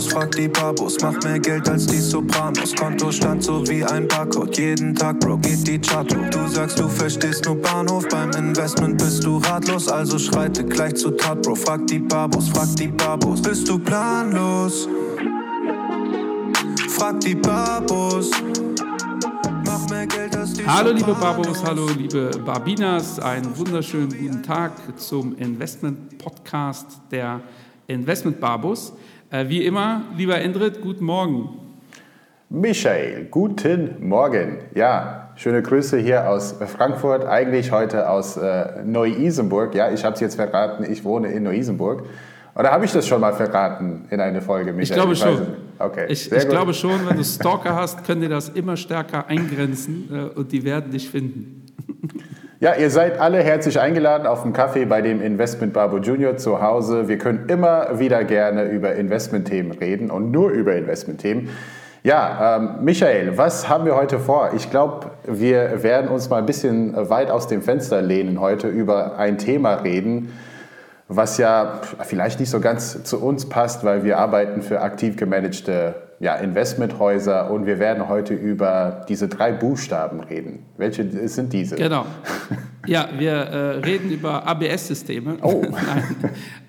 Babos, frag die Babos, mach mehr Geld als die Sopranos. Konto stand so wie ein Barcode, jeden Tag, Bro, geht die Chart hoch. Du sagst, du verstehst nur Bahnhof, beim Investment bist du ratlos, also schreite gleich zu Tat, Bro. Frag die Babos, frag die Babos, bist du planlos? Frag die Babos. Hallo liebe Babos, hallo liebe Barbinas, einen wunderschönen guten Tag zum Investment Podcast der Investment Babos. Äh, wie immer, lieber Endrit, guten Morgen. Michael, guten Morgen. Ja, schöne Grüße hier aus Frankfurt, eigentlich heute aus äh, Neu-Isenburg. Ja, ich habe es jetzt verraten, ich wohne in Neu-Isenburg. Oder habe ich das schon mal verraten in einer Folge, Michael? Ich glaube ich schon. Okay, ich, ich glaube schon, wenn du Stalker hast, können die das immer stärker eingrenzen äh, und die werden dich finden. Ja, ihr seid alle herzlich eingeladen auf einen Kaffee bei dem Investment Barbo Junior zu Hause. Wir können immer wieder gerne über Investmentthemen reden und nur über Investmentthemen. Ja, ähm, Michael, was haben wir heute vor? Ich glaube, wir werden uns mal ein bisschen weit aus dem Fenster lehnen heute über ein Thema reden, was ja vielleicht nicht so ganz zu uns passt, weil wir arbeiten für aktiv gemanagte ja, Investmenthäuser und wir werden heute über diese drei Buchstaben reden. Welche sind diese? Genau. Ja, wir äh, reden über ABS-Systeme. Oh. Nein,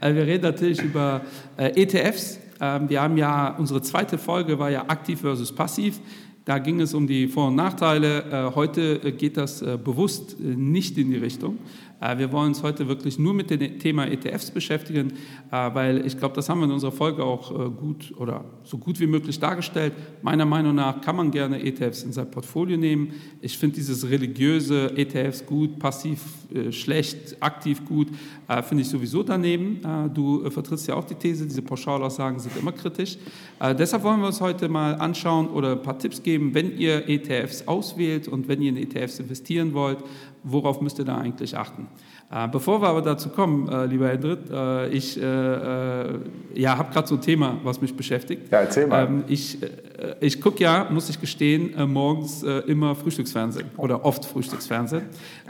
äh, wir reden natürlich über äh, ETFs. Ähm, wir haben ja, unsere zweite Folge war ja aktiv versus passiv. Da ging es um die Vor- und Nachteile. Äh, heute geht das äh, bewusst äh, nicht in die Richtung. Äh, wir wollen uns heute wirklich nur mit dem Thema ETFs beschäftigen, äh, weil ich glaube, das haben wir in unserer Folge auch äh, gut oder so gut wie möglich dargestellt. Meiner Meinung nach kann man gerne ETFs in sein Portfolio nehmen. Ich finde dieses religiöse ETFs gut, passiv schlecht, aktiv gut, finde ich sowieso daneben. Du vertrittst ja auch die These, diese Pauschalaussagen sind immer kritisch. Deshalb wollen wir uns heute mal anschauen oder ein paar Tipps geben, wenn ihr ETFs auswählt und wenn ihr in ETFs investieren wollt, worauf müsst ihr da eigentlich achten? Äh, bevor wir aber dazu kommen, äh, lieber Hendrit, äh, ich ja, habe gerade so ein Thema, was mich beschäftigt. Ja, erzähl mal. Ähm, ich ich gucke ja, muss ich gestehen, morgens immer Frühstücksfernsehen oder oft Frühstücksfernsehen.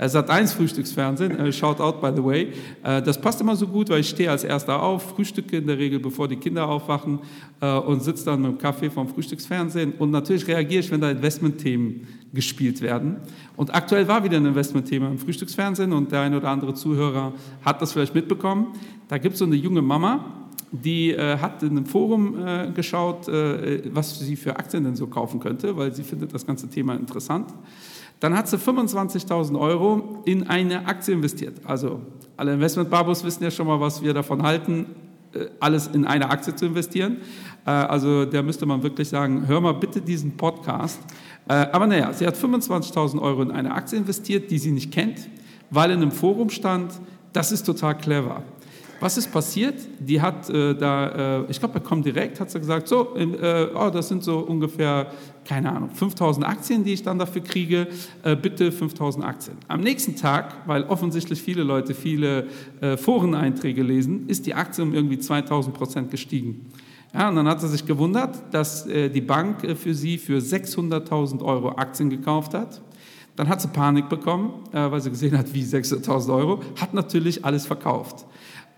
Sat 1 Frühstücksfernsehen, shout out by the way. Das passt immer so gut, weil ich stehe als Erster auf, frühstücke in der Regel, bevor die Kinder aufwachen und sitze dann mit dem Kaffee vom Frühstücksfernsehen. Und natürlich reagiere ich, wenn da Investmentthemen gespielt werden. Und aktuell war wieder ein Investmentthema im Frühstücksfernsehen und der eine oder andere Zuhörer hat das vielleicht mitbekommen. Da gibt es so eine junge Mama, die äh, hat in einem Forum äh, geschaut, äh, was sie für Aktien denn so kaufen könnte, weil sie findet das ganze Thema interessant. Dann hat sie 25.000 Euro in eine Aktie investiert. Also alle Investmentbabos wissen ja schon mal, was wir davon halten, äh, alles in eine Aktie zu investieren. Äh, also da müsste man wirklich sagen, hör mal bitte diesen Podcast äh, aber naja, sie hat 25.000 Euro in eine Aktie investiert, die sie nicht kennt, weil in einem Forum stand, das ist total clever. Was ist passiert? Die hat äh, da, äh, ich glaube, bei Comdirect hat sie gesagt, so, äh, oh, das sind so ungefähr, keine Ahnung, 5000 Aktien, die ich dann dafür kriege, äh, bitte 5000 Aktien. Am nächsten Tag, weil offensichtlich viele Leute viele äh, Foreneinträge lesen, ist die Aktie um irgendwie 2000 Prozent gestiegen. Ja, und dann hat sie sich gewundert, dass äh, die Bank für sie für 600.000 Euro Aktien gekauft hat. Dann hat sie Panik bekommen, weil sie gesehen hat, wie 600.000 Euro, hat natürlich alles verkauft.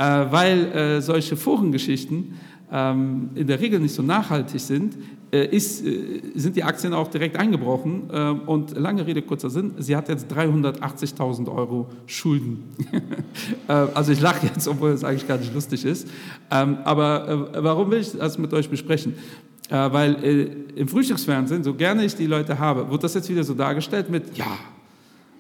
Äh, weil äh, solche Forengeschichten ähm, in der Regel nicht so nachhaltig sind, äh, ist, sind die Aktien auch direkt eingebrochen. Äh, und lange Rede, kurzer Sinn, sie hat jetzt 380.000 Euro Schulden. also ich lache jetzt, obwohl es eigentlich gar nicht lustig ist. Ähm, aber warum will ich das mit euch besprechen? weil im Frühstücksfernsehen, so gerne ich die Leute habe, wird das jetzt wieder so dargestellt mit, ja,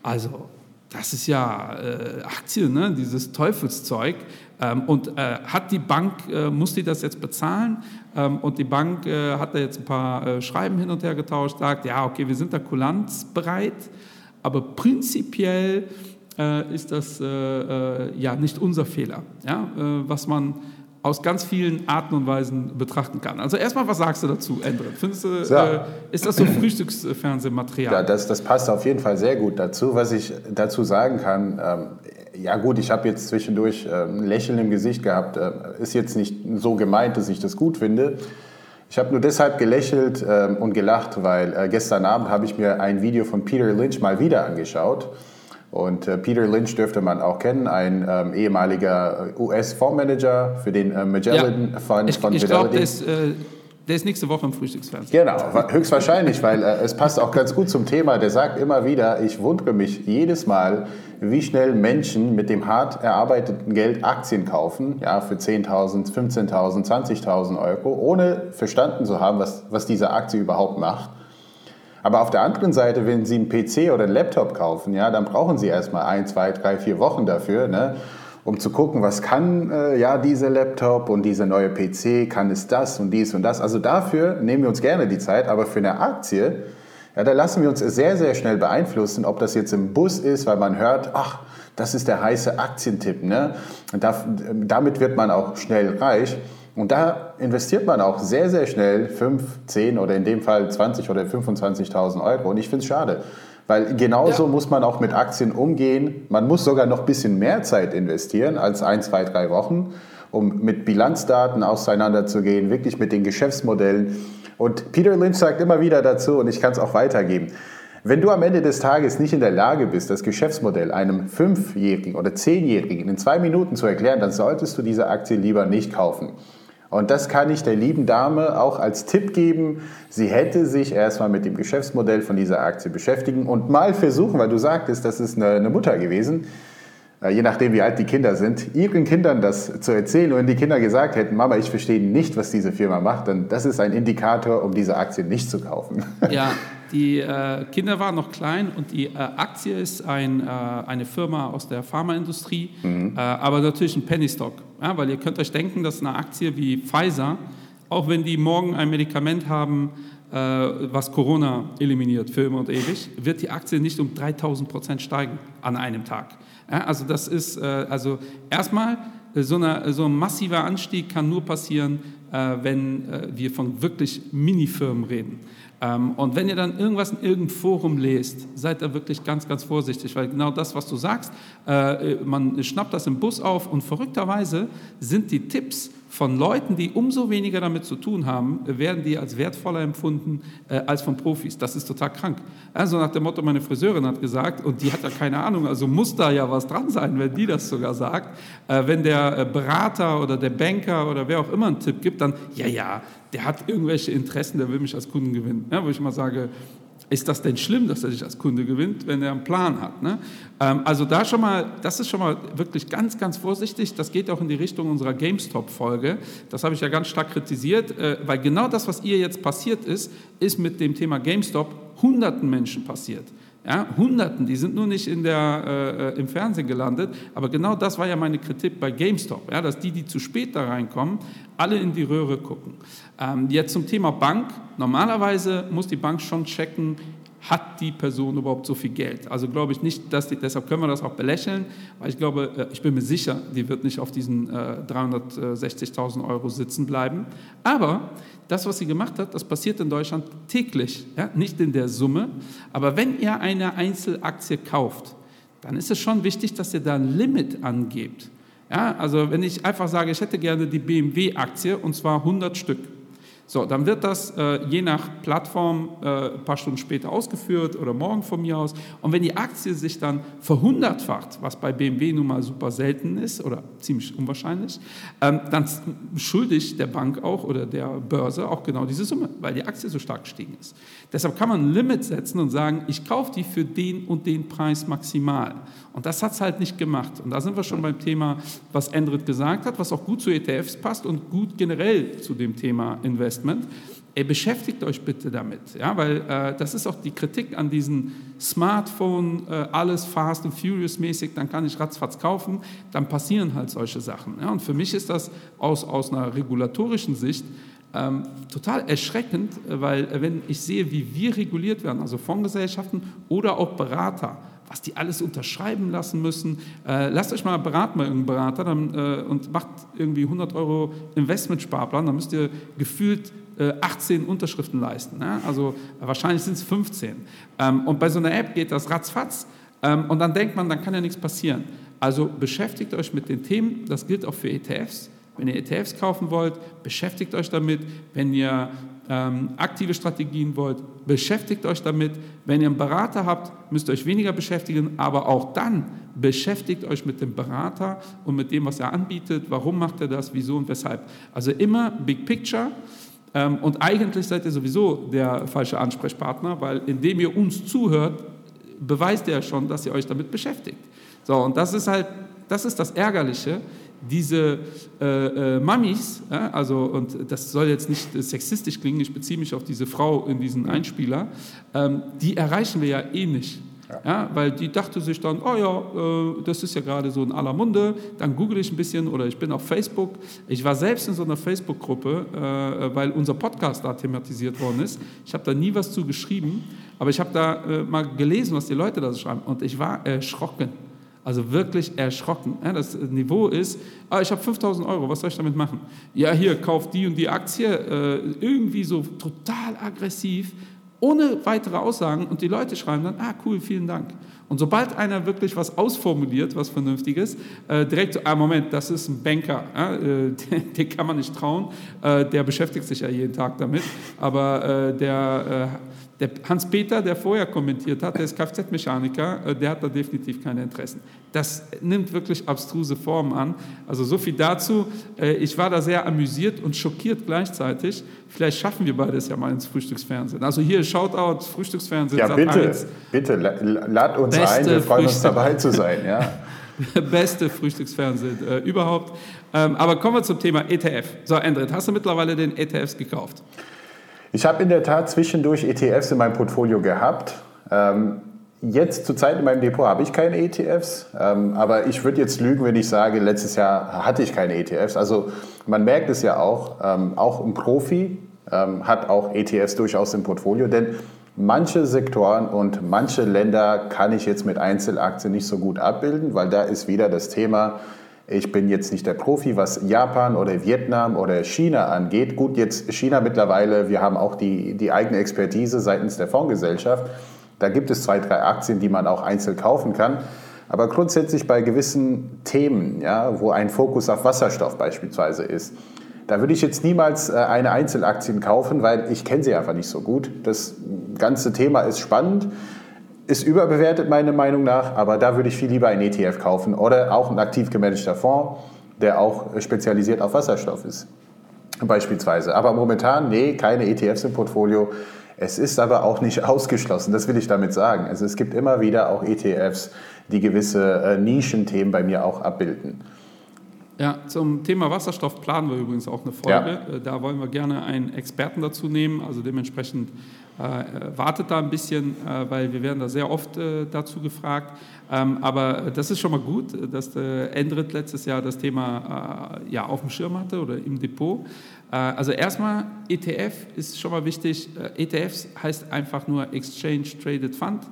also das ist ja äh, Aktien, ne? dieses Teufelszeug. Ähm, und äh, hat die Bank, äh, muss die das jetzt bezahlen? Ähm, und die Bank äh, hat da jetzt ein paar äh, Schreiben hin und her getauscht, sagt, ja, okay, wir sind da kulanzbereit, aber prinzipiell äh, ist das ja nicht unser Fehler, ja? was man aus ganz vielen Arten und Weisen betrachten kann. Also erstmal, was sagst du dazu, Endre? Findest du, so. äh, ist das so Frühstücksfernsehmaterial? Ja, das, das passt auf jeden Fall sehr gut dazu. Was ich dazu sagen kann, ähm, ja gut, ich habe jetzt zwischendurch äh, ein Lächeln im Gesicht gehabt. Äh, ist jetzt nicht so gemeint, dass ich das gut finde. Ich habe nur deshalb gelächelt äh, und gelacht, weil äh, gestern Abend habe ich mir ein Video von Peter Lynch mal wieder angeschaut Und äh, Peter Lynch dürfte man auch kennen, ein ähm, ehemaliger US-Fondsmanager für den äh, Magellan ja. Fund ich, von ich Fidelity. Äh, der ist nächste Woche im Frühstücksfernsehen. Genau, höchstwahrscheinlich, weil äh, es passt auch ganz gut zum Thema. Der sagt immer wieder, ich wundere mich jedes Mal, wie schnell Menschen mit dem hart erarbeiteten Geld Aktien kaufen, ja, für 10.000, 15.000, 20.000 Euro, ohne verstanden zu haben, was, was diese Aktie überhaupt macht. Aber auf der anderen Seite, wenn Sie einen PC oder einen Laptop kaufen, ja, dann brauchen Sie erstmal ein, zwei, drei, vier Wochen dafür. Ne? um zu gucken, was kann äh, ja dieser Laptop und dieser neue PC, kann es das und dies und das. Also dafür nehmen wir uns gerne die Zeit, aber für eine Aktie, ja, da lassen wir uns sehr, sehr schnell beeinflussen, ob das jetzt im Bus ist, weil man hört, ach, das ist der heiße Aktientipp. Ne? Und da, damit wird man auch schnell reich. Und da investiert man auch sehr, sehr schnell 5, 10 oder in dem Fall 20 oder 25.000 Euro. Und ich finde es schade. Weil genauso ja. muss man auch mit Aktien umgehen. Man muss sogar noch ein bisschen mehr Zeit investieren als ein, zwei, drei Wochen, um mit Bilanzdaten auseinanderzugehen, wirklich mit den Geschäftsmodellen. Und Peter Lynch sagt immer wieder dazu, und ich kann es auch weitergeben, wenn du am Ende des Tages nicht in der Lage bist, das Geschäftsmodell einem Fünfjährigen oder Zehnjährigen in zwei Minuten zu erklären, dann solltest du diese Aktie lieber nicht kaufen. Und das kann ich der lieben Dame auch als Tipp geben. Sie hätte sich erstmal mit dem Geschäftsmodell von dieser Aktie beschäftigen und mal versuchen, weil du sagtest, das ist eine, eine Mutter gewesen, äh, je nachdem wie alt die Kinder sind, ihren Kindern das zu erzählen. Und wenn die Kinder gesagt hätten, Mama, ich verstehe nicht, was diese Firma macht, dann das ist ein Indikator, um diese Aktie nicht zu kaufen. Ja, die äh, Kinder waren noch klein und die äh, Aktie ist ein, äh, eine Firma aus der Pharmaindustrie, mhm. Äh, aber natürlich ein Penny Stock. Ja, weil ihr könnt euch denken, dass eine Aktie wie Pfizer, auch wenn die morgen ein Medikament haben, äh, was Corona eliminiert für immer und ewig, wird die Aktie nicht um 3000 Prozent steigen an einem Tag. Ja, also das ist, äh, also erstmal, so, eine, so ein massiver Anstieg kann nur passieren, wenn wir von wirklich Minifirmen reden. Ähm, und wenn ihr dann irgendwas in irgendeinem Forum lest, seid da wirklich ganz, ganz vorsichtig, weil genau das, was du sagst, äh, man schnappt das im Bus auf und verrückterweise sind die Tipps von Leuten, die umso weniger damit zu tun haben, werden die als wertvoller empfunden äh, als von Profis. Das ist total krank. Also nach dem Motto, meine Friseurin hat gesagt, und die hat ja keine Ahnung, also muss da ja was dran sein, wenn die das sogar sagt. Äh, wenn der äh, Berater oder der Banker oder wer auch immer einen Tipp gibt, dann, ja, ja, der hat irgendwelche Interessen, der will mich als Kunden gewinnen. Ja, wo ich mal sage, ist das denn schlimm, dass er sich als Kunde gewinnt, wenn er einen Plan hat? Ne? Ähm, also da schon mal, das ist schon mal wirklich ganz, ganz vorsichtig. Das geht auch in die Richtung unserer GameStop-Folge. Das habe ich ja ganz stark kritisiert, äh, weil genau das, was ihr jetzt passiert ist, ist mit dem Thema GameStop hunderten Menschen passiert. Ja, Hunderten, die sind nur nicht in der, äh, im Fernsehen gelandet, aber genau das war ja meine Kritik bei GameStop, ja, dass die, die zu spät da reinkommen, alle in die Röhre gucken. Ähm, jetzt zum Thema Bank. Normalerweise muss die Bank schon checken, hat die Person überhaupt so viel Geld? Also glaube ich nicht, dass die, deshalb können wir das auch belächeln, weil ich glaube, äh, ich bin mir sicher, die wird nicht auf diesen äh, 360.000 Euro sitzen bleiben. Aber das, was sie gemacht hat, das passiert in Deutschland täglich, ja? nicht in der Summe. Aber wenn ihr eine Einzelaktie kauft, dann ist es schon wichtig, dass ihr da ein Limit angebt. Ja, also wenn ich einfach sage, ich hätte gerne die BMW-Aktie und zwar 100 Stück, so, dann wird das äh, je nach Plattform äh, ein paar Stunden später ausgeführt oder morgen von mir aus. Und wenn die Aktie sich dann verhundertfacht, was bei BMW nun mal super selten ist oder ziemlich unwahrscheinlich, ähm, dann schulde ich der Bank auch oder der Börse auch genau diese Summe, weil die Aktie so stark gestiegen ist. Deshalb kann man ein Limit setzen und sagen, ich kaufe die für den und den Preis maximal. Und das hat es halt nicht gemacht. Und da sind wir schon beim Thema, was Endrit gesagt hat, was auch gut zu ETFs passt und gut generell zu dem Thema Investment. Ey, beschäftigt euch bitte damit, ja, weil äh, das ist auch die Kritik an diesen Smartphone, äh, alles fast and furious mäßig, dann kann ich ratzfatz kaufen, dann passieren halt solche Sachen. Ja. Und für mich ist das aus, aus einer regulatorischen Sicht ähm, total erschreckend, weil äh, wenn ich sehe, wie wir reguliert werden, also Fondsgesellschaften oder auch Berater, was die alles unterschreiben lassen müssen. Äh, lasst euch mal beraten bei irgendeinem Berater dann, äh, und macht irgendwie 100 Euro Investmentsparplan, dann müsst ihr gefühlt äh, 18 Unterschriften leisten. Ne? Also äh, wahrscheinlich sind es 15. Ähm, und bei so einer App geht das ratzfatz ähm, und dann denkt man, dann kann ja nichts passieren. Also beschäftigt euch mit den Themen, das gilt auch für ETFs. Wenn ihr ETFs kaufen wollt, beschäftigt euch damit. Wenn ihr ähm, aktive Strategien wollt, beschäftigt euch damit. Wenn ihr einen Berater habt, müsst ihr euch weniger beschäftigen, aber auch dann beschäftigt euch mit dem Berater und mit dem, was er anbietet, warum macht er das, wieso und weshalb. Also immer Big Picture. Ähm, und eigentlich seid ihr sowieso der falsche Ansprechpartner, weil indem ihr uns zuhört, beweist ihr ja schon, dass ihr euch damit beschäftigt. So, und das ist halt, das ist das Ärgerliche diese äh, äh, Mamis, ja, also, und das soll jetzt nicht sexistisch klingen, ich beziehe mich auf diese Frau in diesen Einspieler, ähm, die erreichen wir ja eh nicht. Ja. ja. weil die dachte sich dann, oh ja, äh, das ist ja gerade so in aller Munde, dann google ich ein bisschen oder ich bin auf Facebook. Ich war selbst in so einer Facebook-Gruppe, äh, weil unser Podcast da thematisiert worden ist. Ich habe da nie was zu geschrieben, aber ich habe da äh, mal gelesen, was die Leute da so schreiben und ich war erschrocken. Also wirklich erschrocken. Das Niveau ist, ah, ich habe 5000 Euro, was soll ich damit machen? Ja, hier, kauf die und die Aktie, äh, irgendwie so total aggressiv, ohne weitere Aussagen und die Leute schreiben dann, ah cool, vielen Dank. Und sobald einer wirklich was ausformuliert, was Vernünftiges, äh, direkt so, ah Moment, das ist ein Banker, äh, den, kann man nicht trauen, der beschäftigt sich ja jeden Tag damit, aber der der Hans-Peter, der vorher kommentiert hat, der ist Kfz-Mechaniker, äh, der hat da definitiv keine Interessen. Das nimmt wirklich abstruse Formen an. Also so viel dazu. Äh, ich war da sehr amüsiert und schockiert gleichzeitig. Vielleicht schaffen wir beides ja mal ins Frühstücksfernsehen. Also hier, Shoutout, Frühstücksfernsehen. Ja, bitte, bitte, lad uns ein, wir freuen uns dabei zu sein. Ja. Beste Frühstücksfernsehen äh, überhaupt. Ähm, aber kommen wir zum Thema ETF. So, Endrit, hast du mittlerweile den ETFs gekauft? Ich habe in der Tat zwischendurch ETFs in meinem Portfolio gehabt. Ähm, jetzt zur Zeit in meinem Depot habe ich keine ETFs, ähm, aber ich würde jetzt lügen, wenn ich sage, letztes Jahr hatte ich keine ETFs. Also man merkt es ja auch, ähm, auch ein Profi ähm, hat auch ETFs durchaus im Portfolio, denn manche Sektoren und manche Länder kann ich jetzt mit Einzelaktien nicht so gut abbilden, weil da ist wieder das Thema, ich bin jetzt nicht der Profi, was Japan oder Vietnam oder China angeht. Gut, jetzt China mittlerweile, wir haben auch die, die eigene Expertise seitens der Fondsgesellschaft. Da gibt es zwei, drei Aktien, die man auch einzeln kaufen kann. Aber grundsätzlich bei gewissen Themen, ja, wo ein Fokus auf Wasserstoff beispielsweise ist, da würde ich jetzt niemals äh, eine Einzelaktie kaufen, weil ich kenne sie einfach nicht so gut. Das ganze Thema ist spannend ist überbewertet meiner Meinung nach, aber da würde ich viel lieber einen ETF kaufen oder auch ein aktiv gemanagter Fonds, der auch spezialisiert auf Wasserstoff ist, beispielsweise. Aber momentan, nee, keine ETFs im Portfolio. Es ist aber auch nicht ausgeschlossen, das will ich damit sagen. Also es gibt immer wieder auch ETFs, die gewisse äh, Nischenthemen bei mir auch abbilden. Ja, zum Thema Wasserstoff planen wir übrigens auch eine Folge. Ja. Äh, da wollen wir gerne einen Experten dazu nehmen. Also dementsprechend äh, wartet da ein bisschen, äh, weil wir werden da sehr oft äh, dazu gefragt. Ähm, aber das ist schon mal gut, dass der Endrit letztes Jahr das Thema äh, ja, auf dem Schirm hatte oder im Depot. Äh, also erstmal, ETF ist schon mal wichtig. Äh, ETFs heißt einfach nur Exchange Traded Fund.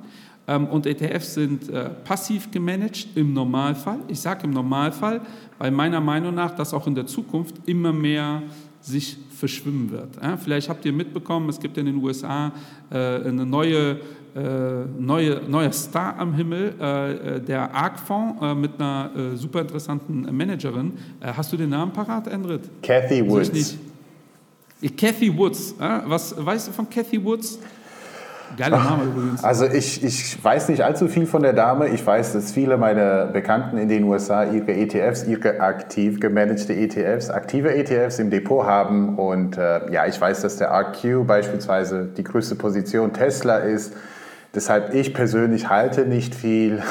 Ähm, und ETFs sind passiv gemanagt im Normalfall. Ich sage im Normalfall, weil meiner Meinung nach das auch in der Zukunft immer mehr sich verschwimmen wird. Vielleicht habt ihr mitbekommen, es gibt in den USA äh, eine neue, äh, neue, neuer Star am Himmel, äh, der ARC-Fonds äh, mit einer äh, super interessanten Managerin. Äh, hast du den Namen parat, Endrit? Cathy Woods. Cathy Woods. Was weißt du von Cathy Woods? Geiler Name übrigens. Also ich, ich weiß nicht allzu viel von der Dame. Ich weiß, dass viele meiner Bekannten in den USA ihre ETFs, ihre aktiv gemanagte ETFs, aktive ETFs im Depot haben. Und äh, ja, ich weiß, dass der RQ beispielsweise die größte Position Tesla ist. Deshalb ich persönlich halte nicht viel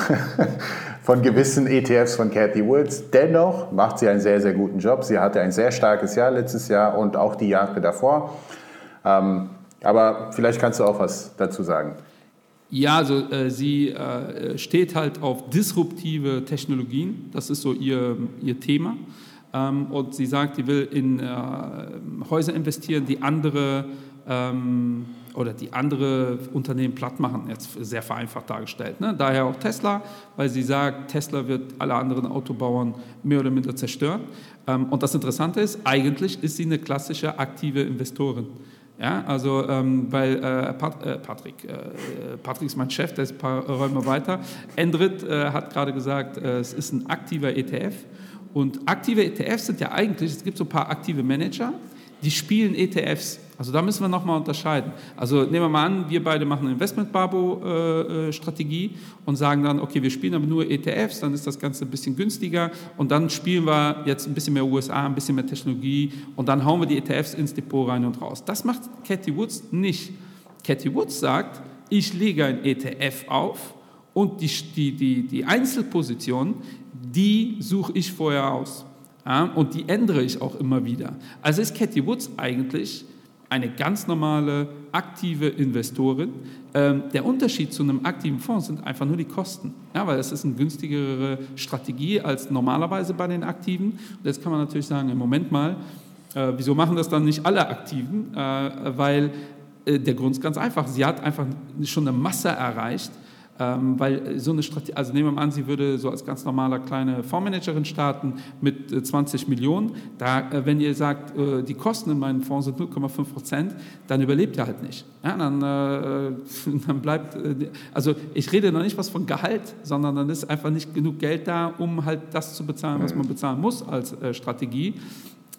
von gewissen ETFs von Cathy Woods. Dennoch macht sie einen sehr, sehr guten Job. Sie hatte ein sehr starkes Jahr letztes Jahr und auch die Jahre davor. Ähm, aber vielleicht kannst du auch was dazu sagen. Ja, also äh, sie äh, steht halt auf disruptive Technologien. Das ist so ihr, ihr Thema. Ähm, und sie sagt, sie will in äh, Häuser investieren, die andere ähm, oder die andere Unternehmen platt machen, jetzt sehr vereinfacht dargestellt. Ne? Daher auch Tesla, weil sie sagt, Tesla wird alle anderen Autobauern mehr oder minder zerstören. Ähm, und das Interessante ist, eigentlich ist sie eine klassische aktive Investorin. Ja, also ähm, weil äh, Pat, äh, Patrick, äh, Patrick ist mein Chef, der ist ein paar Räume weiter. Endrit äh, hat gerade gesagt, äh, es ist ein aktiver ETF. Und aktive ETFs sind ja eigentlich, es gibt so ein paar aktive Manager, die spielen ETFs. Also da müssen wir nochmal unterscheiden. Also nehmen wir mal an, wir beide machen eine Investment-Babo-Strategie und sagen dann, okay, wir spielen aber nur ETFs, dann ist das Ganze ein bisschen günstiger und dann spielen wir jetzt ein bisschen mehr USA, ein bisschen mehr Technologie und dann hauen wir die ETFs ins Depot rein und raus. Das macht Cathy Woods nicht. Cathy Woods sagt, ich lege ein ETF auf und die, die, die, die Einzelposition, die suche ich vorher aus. Ja, und die ändere ich auch immer wieder. Also ist Cathy Woods eigentlich eine ganz normale aktive Investorin. Ähm, der Unterschied zu einem aktiven Fonds sind einfach nur die Kosten, ja, weil es ist eine günstigere Strategie als normalerweise bei den Aktiven. Und jetzt kann man natürlich sagen, im Moment mal, äh, wieso machen das dann nicht alle Aktiven? Äh, weil äh, der Grund ist ganz einfach, sie hat einfach schon eine Masse erreicht, ähm, weil so eine Strategie, also nehmen wir mal an, sie würde so als ganz normaler kleine Fondsmanagerin starten mit äh, 20 Millionen. Da, äh, wenn ihr sagt, äh, die Kosten in meinem Fonds sind 0,5 Prozent, dann überlebt ihr halt nicht. Ja, dann, äh, dann bleibt, äh, also ich rede noch nicht was von Gehalt, sondern dann ist einfach nicht genug Geld da, um halt das zu bezahlen, was man bezahlen muss als äh, Strategie.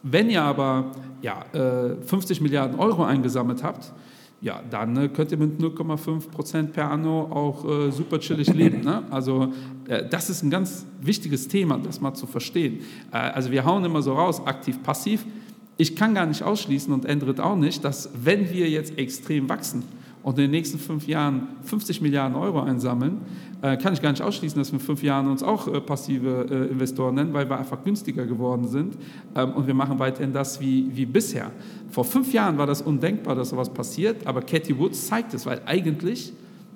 Wenn ihr aber ja, 50 Milliarden Euro eingesammelt habt, ja, dann äh, könnt ihr mit 0,5 Prozent per anno auch äh, super chillig leben. Ne? Also äh, das ist ein ganz wichtiges Thema, das mal zu verstehen. Äh, also wir hauen immer so raus, aktiv, passiv. Ich kann gar nicht ausschließen und ändert auch nicht, dass wenn wir jetzt extrem wachsen, und in den nächsten fünf Jahren 50 Milliarden Euro einsammeln, kann ich gar nicht ausschließen, dass wir in fünf Jahren uns auch äh, passive äh, Investoren nennen, weil wir einfach günstiger geworden sind ähm, und wir machen weiterhin das wie, wie bisher. Vor fünf Jahren war das undenkbar, dass sowas passiert, aber Cathy Woods zeigt es, weil eigentlich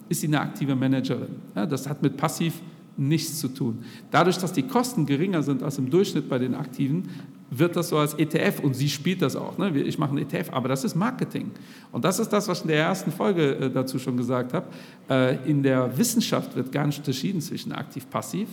ist sie eine aktive Managerin. Das hat mit passiv nichts zu tun. Dadurch, dass die Kosten geringer sind als im Durchschnitt bei den Aktiven, wird das so als ETF und sie spielt das auch. Ne? Ich mache ein ETF, aber das ist Marketing. Und das ist das, was ich in der ersten Folge äh, dazu schon gesagt habe. Äh, in der Wissenschaft wird gar nicht unterschieden zwischen aktiv-passiv.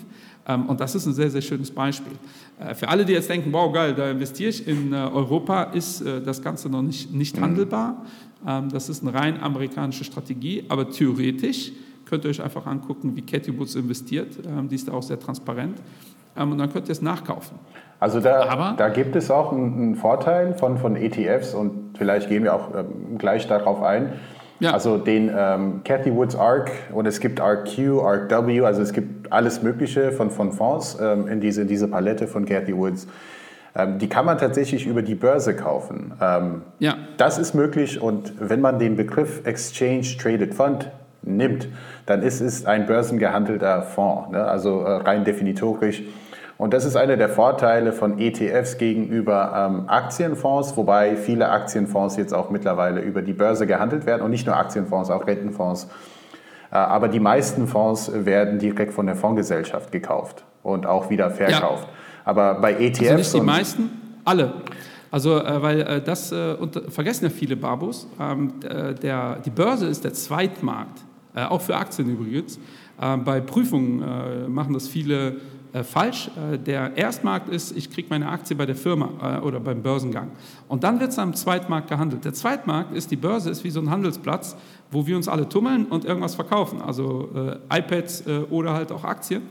Ähm, und das ist ein sehr, sehr schönes Beispiel. Äh, für alle, die jetzt denken, wow, geil, da investiere ich in Europa, ist das Ganze noch nicht, nicht mhm. handelbar. Ähm, das ist eine rein amerikanische Strategie, aber theoretisch könnt ihr euch einfach angucken, wie Cathy Woods investiert. Ähm, die ist da auch sehr transparent. Und dann könnt ihr es nachkaufen. Also da, Aber, da gibt es auch einen, einen, Vorteil von, von ETFs und vielleicht gehen wir auch ähm, gleich darauf ein. Ja. Also den ähm, Cathy Woods ARC und es gibt ARQ, ARCW, also es gibt alles Mögliche von, von Fonds ähm, in, diese, in diese Palette von Cathy Woods. Ähm, die kann man tatsächlich über die Börse kaufen. Ähm, ja. Das ist möglich und wenn man den Begriff Exchange Traded Fund nimmt, dann ist es ein börsengehandelter Fonds, ne? also äh, rein definitorisch und das ist einer der Vorteile von ETFs gegenüber ähm, Aktienfonds, wobei viele Aktienfonds jetzt auch mittlerweile über die Börse gehandelt werden und nicht nur Aktienfonds, auch Rentenfonds. Äh, aber die meisten Fonds werden direkt von der Fondsgesellschaft gekauft und auch wieder verkauft. Ja. Aber bei ETFs. Also nicht die meisten, alle. Also, äh, weil äh, das äh, vergessen ja viele Babos. Ähm, der, die Börse ist der Zweitmarkt, äh, auch für Aktien übrigens. Ähm, bei Prüfungen äh, machen das viele äh, falsch. Äh, der Erstmarkt ist, ich kriege meine Aktie bei der Firma äh, oder beim Börsengang. Und dann wird es am Zweitmarkt gehandelt. Der Zweitmarkt ist, die Börse ist wie so ein Handelsplatz, wo wir uns alle tummeln und irgendwas verkaufen. Also äh, iPads äh, oder halt auch Aktien.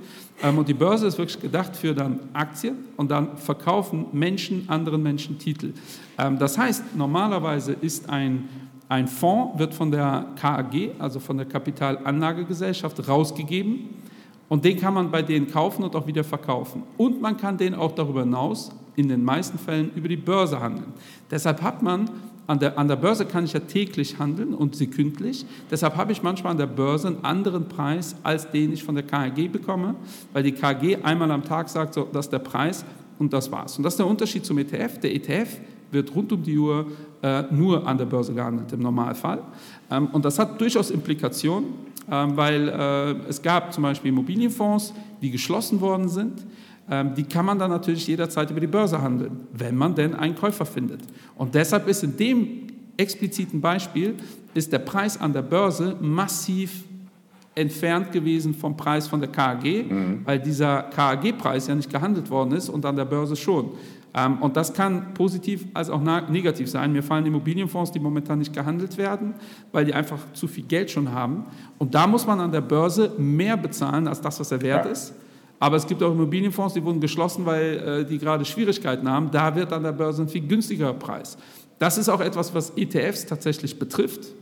Ähm, und die Börse ist wirklich gedacht für dann Aktien und dann verkaufen Menschen anderen Menschen Titel. Ähm, das heißt, normalerweise ist ein ein Fonds wird von der KAG, also von der Kapitalanlagegesellschaft, rausgegeben und den kann man bei denen kaufen und auch wieder verkaufen. Und man kann den auch darüber hinaus in den meisten Fällen über die Börse handeln. Deshalb hat man an der, an der Börse kann ich ja täglich handeln und sekündlich. Deshalb habe ich manchmal an der Börse einen anderen Preis, als den ich von der KG bekomme, weil die KG einmal am Tag sagt, so, das ist der Preis und das war's. Und das ist der Unterschied zum ETF. Der ETF wird rund um die Uhr äh, nur an der Börse gehandelt im Normalfall. Ähm, und das hat durchaus Implikationen ähm, weil äh, es gab zum Beispiel Immobilienfonds, die geschlossen worden sind. Ähm, die kann man dann natürlich jederzeit über die Börse handeln, wenn man denn einen Käufer findet. Und deshalb ist in dem expliziten Beispiel ist der Preis an der Börse massiv entfernt gewesen vom Preis von der KAG, mhm. weil dieser KAG-Preis ja nicht gehandelt worden ist und an der Börse schon. Ähm, und das kann positiv als auch negativ sein. Mir fallen Immobilienfonds, die momentan nicht gehandelt werden, weil die einfach zu viel Geld schon haben. Und da muss man an der Börse mehr bezahlen als das, was er wert ja. ist. Aber es gibt auch Immobilienfonds, die wurden geschlossen, weil äh, die gerade Schwierigkeiten haben. Da wird an der Börse ein viel günstigerer Preis. Das ist auch etwas, was ETFs tatsächlich betrifft.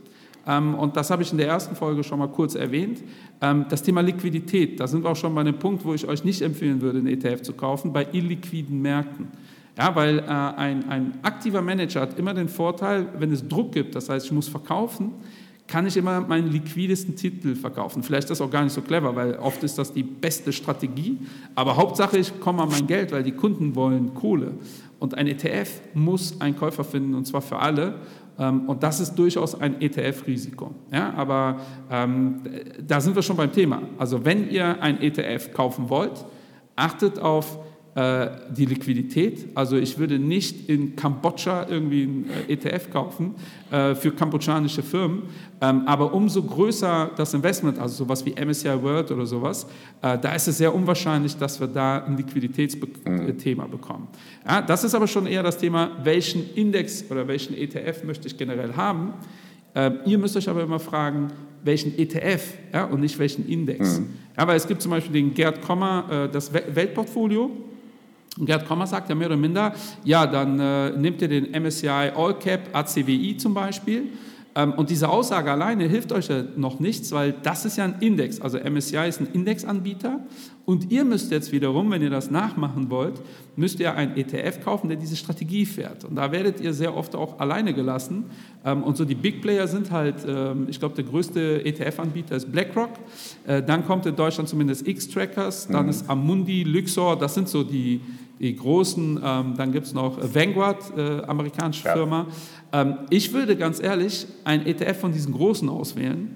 Ähm, und das habe ich in der ersten Folge schon mal kurz erwähnt. Ähm, das Thema Liquidität, da sind wir auch schon bei einem Punkt, wo ich euch nicht empfehlen würde, einen ETF zu kaufen, bei illiquiden Märkten. Ja, weil äh, ein, ein aktiver Manager hat immer den Vorteil, wenn es Druck gibt, das heißt, ich muss verkaufen, kann ich immer meinen liquidesten Titel verkaufen. Vielleicht ist das auch gar nicht so clever, weil oft ist das die beste Strategie. Aber Hauptsache, ich komme an mein Geld, weil die Kunden wollen Kohle. Und ein ETF muss einen Käufer finden, und zwar für alle. Ähm, und das ist durchaus ein ETF-Risiko. Ja, aber ähm, da sind wir schon beim Thema. Also wenn ihr ein ETF kaufen wollt, achtet auf äh, die Liquidität. Also ich würde nicht in Kambodscha irgendwie ein äh, ETF kaufen äh, für kambodschanische Firmen, ähm, aber umso größer das Investment, also sowas wie MSCI World oder sowas, da ist es sehr unwahrscheinlich, dass wir da ein Liquiditätsthema mhm. bekommen. Ja, das ist aber schon eher das Thema, welchen Index oder welchen ETF möchte ich generell haben. ihr müsst euch aber immer fragen, welchen ETF ja, und nicht welchen Index. Mhm. Weil es gibt zum Beispiel den Gerd Kommer, das Weltportfolio, und Gerd Kommer sagt ja mehr oder minder, ja, dann äh, nehmt ihr den MSCI All Cap ACWI zum Beispiel. Ähm, und diese Aussage alleine hilft euch ja noch nichts, weil das ist ja ein Index. Also MSCI ist ein Indexanbieter. Und ihr müsst jetzt wiederum, wenn ihr das nachmachen wollt, müsst ihr einen ETF kaufen, der diese Strategie fährt. Und da werdet ihr sehr oft auch alleine gelassen. Ähm, und so die Big Player sind halt, ähm, ich glaube, der größte ETF-Anbieter ist BlackRock. Äh, dann kommt in Deutschland zumindest X-Trackers, dann mhm. ist Amundi, Luxor, das sind so die, die großen. Ähm, dann gibt es noch Vanguard, äh, amerikanische. Firma. Ich würde ganz ehrlich ein ETF von diesen großen auswählen.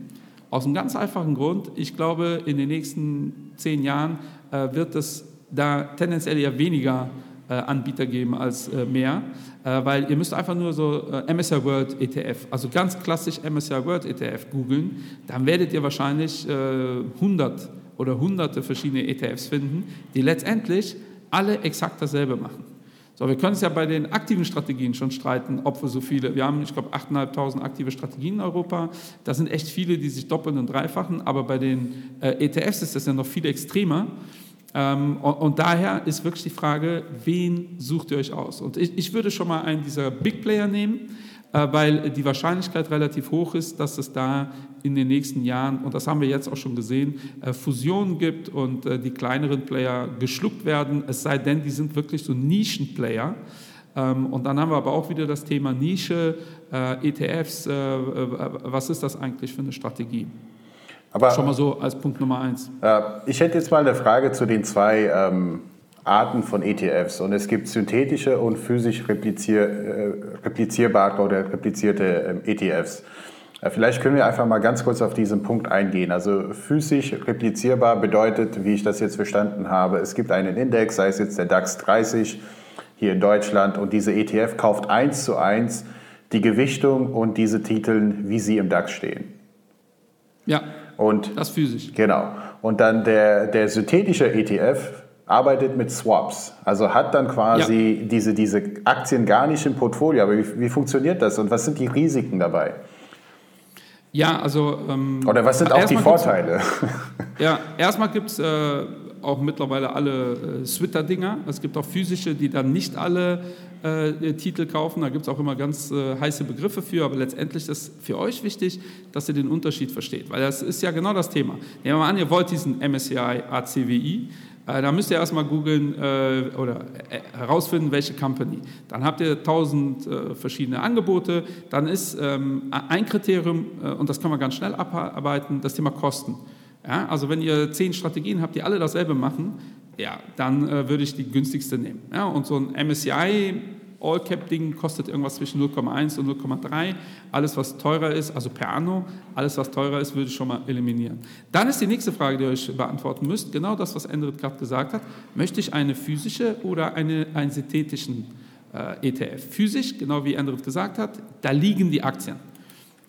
Aus einem ganz einfachen Grund. Ich glaube, in den nächsten zehn Jahren äh, wird es da tendenziell eher weniger äh, Anbieter geben als äh, mehr, äh, weil ihr müsst einfach nur so äh, MSCI World ETF, also ganz klassisch MSCI World ETF googeln, dann werdet ihr wahrscheinlich 100 äh, oder hunderte verschiedene ETFs finden, die letztendlich alle exakt dasselbe machen. So, wir können es ja bei den aktiven Strategien schon streiten, ob wir so viele, wir haben, ich glaube, 8.500 aktive Strategien in Europa, das sind echt viele, die sich doppeln und dreifachen, aber bei den äh, ETFs ist das ja noch viel extremer. Ähm, und, und, daher ist wirklich die Frage, wen sucht ihr euch aus? Und ich, ich würde schon mal einen dieser Big Player nehmen, weil die Wahrscheinlichkeit relativ hoch ist, dass es da in den nächsten Jahren, und das haben wir jetzt auch schon gesehen, äh, Fusionen gibt und äh, die kleineren Player geschluckt werden, es sei denn, die sind wirklich so Nischenplayer. Ähm, und dann haben wir aber auch wieder das Thema Nische, ETFs, was ist das eigentlich für eine Strategie? Aber, Schon mal so als Punkt Nummer eins. ich hätte jetzt mal eine Frage zu den zwei ähm, Arten von ETFs und es gibt synthetische und physisch replizier, äh, replizierbare oder replizierte äh, ETFs. Äh, vielleicht können wir einfach mal ganz kurz auf diesen Punkt eingehen. Also physisch replizierbar bedeutet, wie ich das jetzt verstanden habe, es gibt einen Index, sei es jetzt der DAX 30 hier in Deutschland und diese ETF kauft eins zu eins die Gewichtung und diese Titel, wie sie im DAX stehen. Ja, und, das physisch. Genau. Und dann der, der synthetische ETF arbeitet mit Swaps, also hat dann quasi ja. diese, diese Aktien gar nicht im Portfolio. Aber wie, wie funktioniert das und was sind die Risiken dabei? Ja, also. Ähm, Oder was sind auch die Vorteile? Ja, erstmal gibt es äh, auch mittlerweile alle äh, Twitter-Dinger. Es gibt auch physische, die dann nicht alle äh, Titel kaufen. Da gibt es auch immer ganz äh, heiße Begriffe für. Aber letztendlich ist für euch wichtig, dass ihr den Unterschied versteht. Weil das ist ja genau das Thema. Nehmen wir mal an, ihr wollt diesen MSCI ACWI. Äh, da müsst ihr erstmal googeln äh, oder äh, herausfinden, welche Company. Dann habt ihr tausend verschiedene Angebote. Dann ist ähm, ein Kriterium, und das kann man ganz schnell abarbeiten, das Thema Kosten. Ja, also wenn ihr zehn Strategien habt, die alle dasselbe machen, ja, dann würde ich die günstigste nehmen. Ja, und so ein MSCI All-Cap-Ding kostet irgendwas zwischen 0,1 und 0,3. Alles, was teurer ist, also per anno, alles, was teurer ist, würde ich schon mal eliminieren. Dann ist die nächste Frage, die ihr euch beantworten müsst, genau das, was Endrit gerade gesagt hat. Möchte ich eine physische oder eine, einen synthetischen äh, ETF? Physisch, genau wie Endrit gesagt hat, da liegen die Aktien.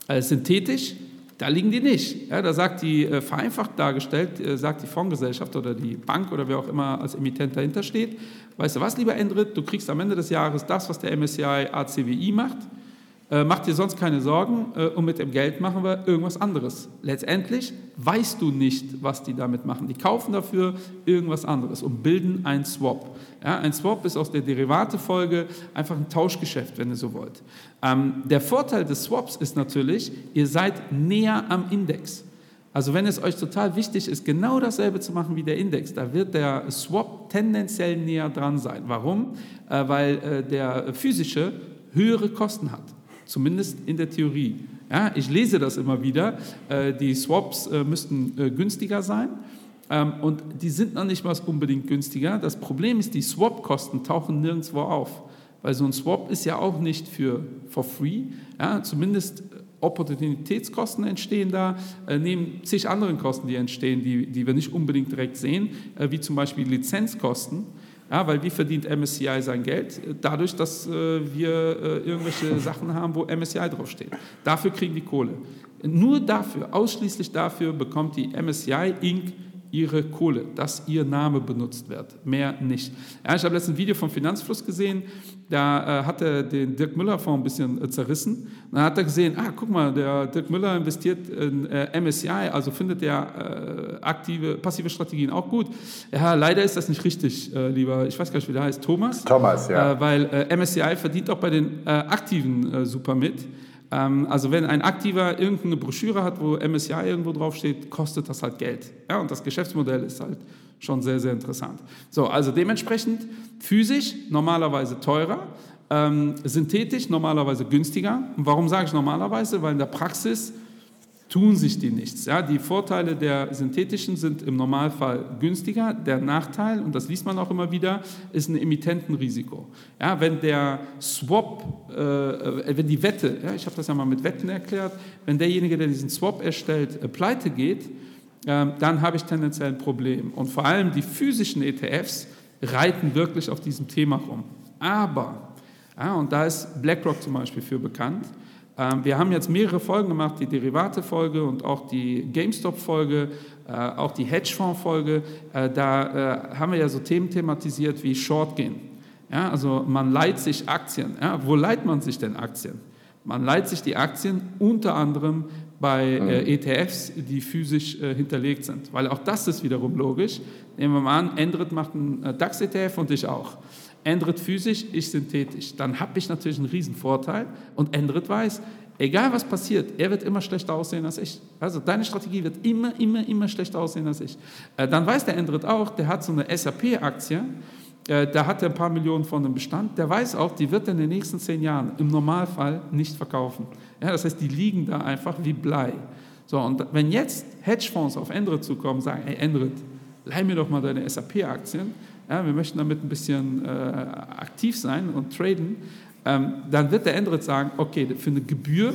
Äh, synthetisch, da liegen die nicht. Ja, da sagt die, äh, vereinfacht dargestellt, äh, sagt die Fondsgesellschaft oder die Bank oder wer auch immer als Emittent dahinter steht, weißt du was, lieber Endrit, du kriegst am Ende des Jahres das, was der MSCI ACWI macht, äh, mach dir sonst keine Sorgen äh, und mit dem Geld machen wir irgendwas anderes. Letztendlich weißt du nicht, was die damit machen. Die kaufen dafür irgendwas anderes und bilden einen Swap. Ja, ein Swap ist aus der Derivatefolge einfach ein Tauschgeschäft, wenn ihr so wollt. Ähm, der Vorteil des Swaps ist natürlich, ihr seid näher am Index. Also wenn es euch total wichtig ist, genau dasselbe zu machen wie der Index, da wird der Swap tendenziell näher dran sein. Warum? Äh, weil äh, der physische höhere Kosten hat zumindest in der Theorie. Ja, ich lese das immer wieder. Äh, die Swaps äh, müssten äh, günstiger sein. Ähm, und die sind noch nicht mal unbedingt günstiger. Das Problem ist, die Swap-Kosten tauchen nirgendwo auf. Weil so ein Swap ist ja auch nicht für for free. Ja, zumindest Opportunitätskosten entstehen da, neben zig anderen Kosten, die entstehen, die, die wir nicht unbedingt direkt sehen, wie zum Beispiel Lizenzkosten. Ja, weil wie verdient MSCI sein Geld? Dadurch, dass äh, wir äh, irgendwelche Sachen haben, wo MSCI draufsteht. Dafür kriegen die Kohle. Nur dafür, ausschließlich dafür bekommt die MSCI Inc ihre Kohle, dass ihr Name benutzt wird, mehr nicht. Ja, ich habe letztens ein Video vom Finanzfluss gesehen, da äh, hat er den Dirk Müller Fonds ein bisschen äh, zerrissen. dann hat er gesehen, ah, guck mal, der Dirk Müller investiert in äh, MSCI, also findet er äh, aktive, passive Strategien auch gut. Ja, leider ist das nicht richtig, äh, lieber, ich weiß gar nicht, wie der heißt, Thomas. Thomas, ja. Äh, weil MSCI verdient auch bei den Aktiven super mit. Ähm, also wenn ein Aktiver irgendeine Broschüre hat, wo MSCI irgendwo draufsteht, kostet das halt Geld. Ja, und das Geschäftsmodell ist halt schon sehr, sehr interessant. So, also dementsprechend physisch normalerweise teurer, ähm, synthetisch normalerweise günstiger. Und warum sage ich normalerweise? Weil in der Praxis tun sich die nichts. Ja, die Vorteile der synthetischen sind im Normalfall günstiger. Der Nachteil, und das liest man auch immer wieder, ist ein Emittentenrisiko. Ja, wenn der Swap, äh, wenn die Wette, ja, ich habe das ja mal mit Wetten erklärt, wenn derjenige, der diesen Swap erstellt, äh, pleite geht, äh, dann habe ich tendenziell ein Problem. Und vor allem die physischen ETFs reiten wirklich auf diesem Thema rum. Aber, ja, und da ist BlackRock zum Beispiel für bekannt, wir haben jetzt mehrere Folgen gemacht, die Derivate-Folge und auch die GameStop-Folge, äh, auch die Hedgefonds-Folge. Äh, da äh, haben wir ja so Themen thematisiert wie Short gehen. Ja, also man leiht sich Aktien. Ja, wo leiht man sich denn Aktien? Man leiht sich die Aktien unter anderem bei mhm. ETFs, die physisch hinterlegt sind. Weil auch das ist wiederum logisch. Nehmen wir mal an, Endrit macht einen DAX-ETF und ich auch. Endrit physisch, ich synthetisch. Dann habe ich natürlich einen riesen Vorteil und Endrit weiß, egal was passiert, er wird immer schlechter aussehen als ich. Also deine Strategie wird immer, immer, immer schlechter aussehen als ich. Äh, dann weiß der Endrit auch, der hat so eine SAP-Aktie, äh, da hat er ein paar Millionen von dem Bestand, der weiß auch, die wird er in den nächsten zehn Jahren im Normalfall nicht verkaufen. Ja, das heißt, die liegen da einfach wie Blei. So, und wenn jetzt Hedgefonds auf Endrit zukommen sagen, hey Endrit, leih mir doch mal deine SAP-Aktien, ja, wir möchten damit ein bisschen äh, aktiv sein und traden, ähm, dann wird der Endrit sagen, okay, für eine Gebühr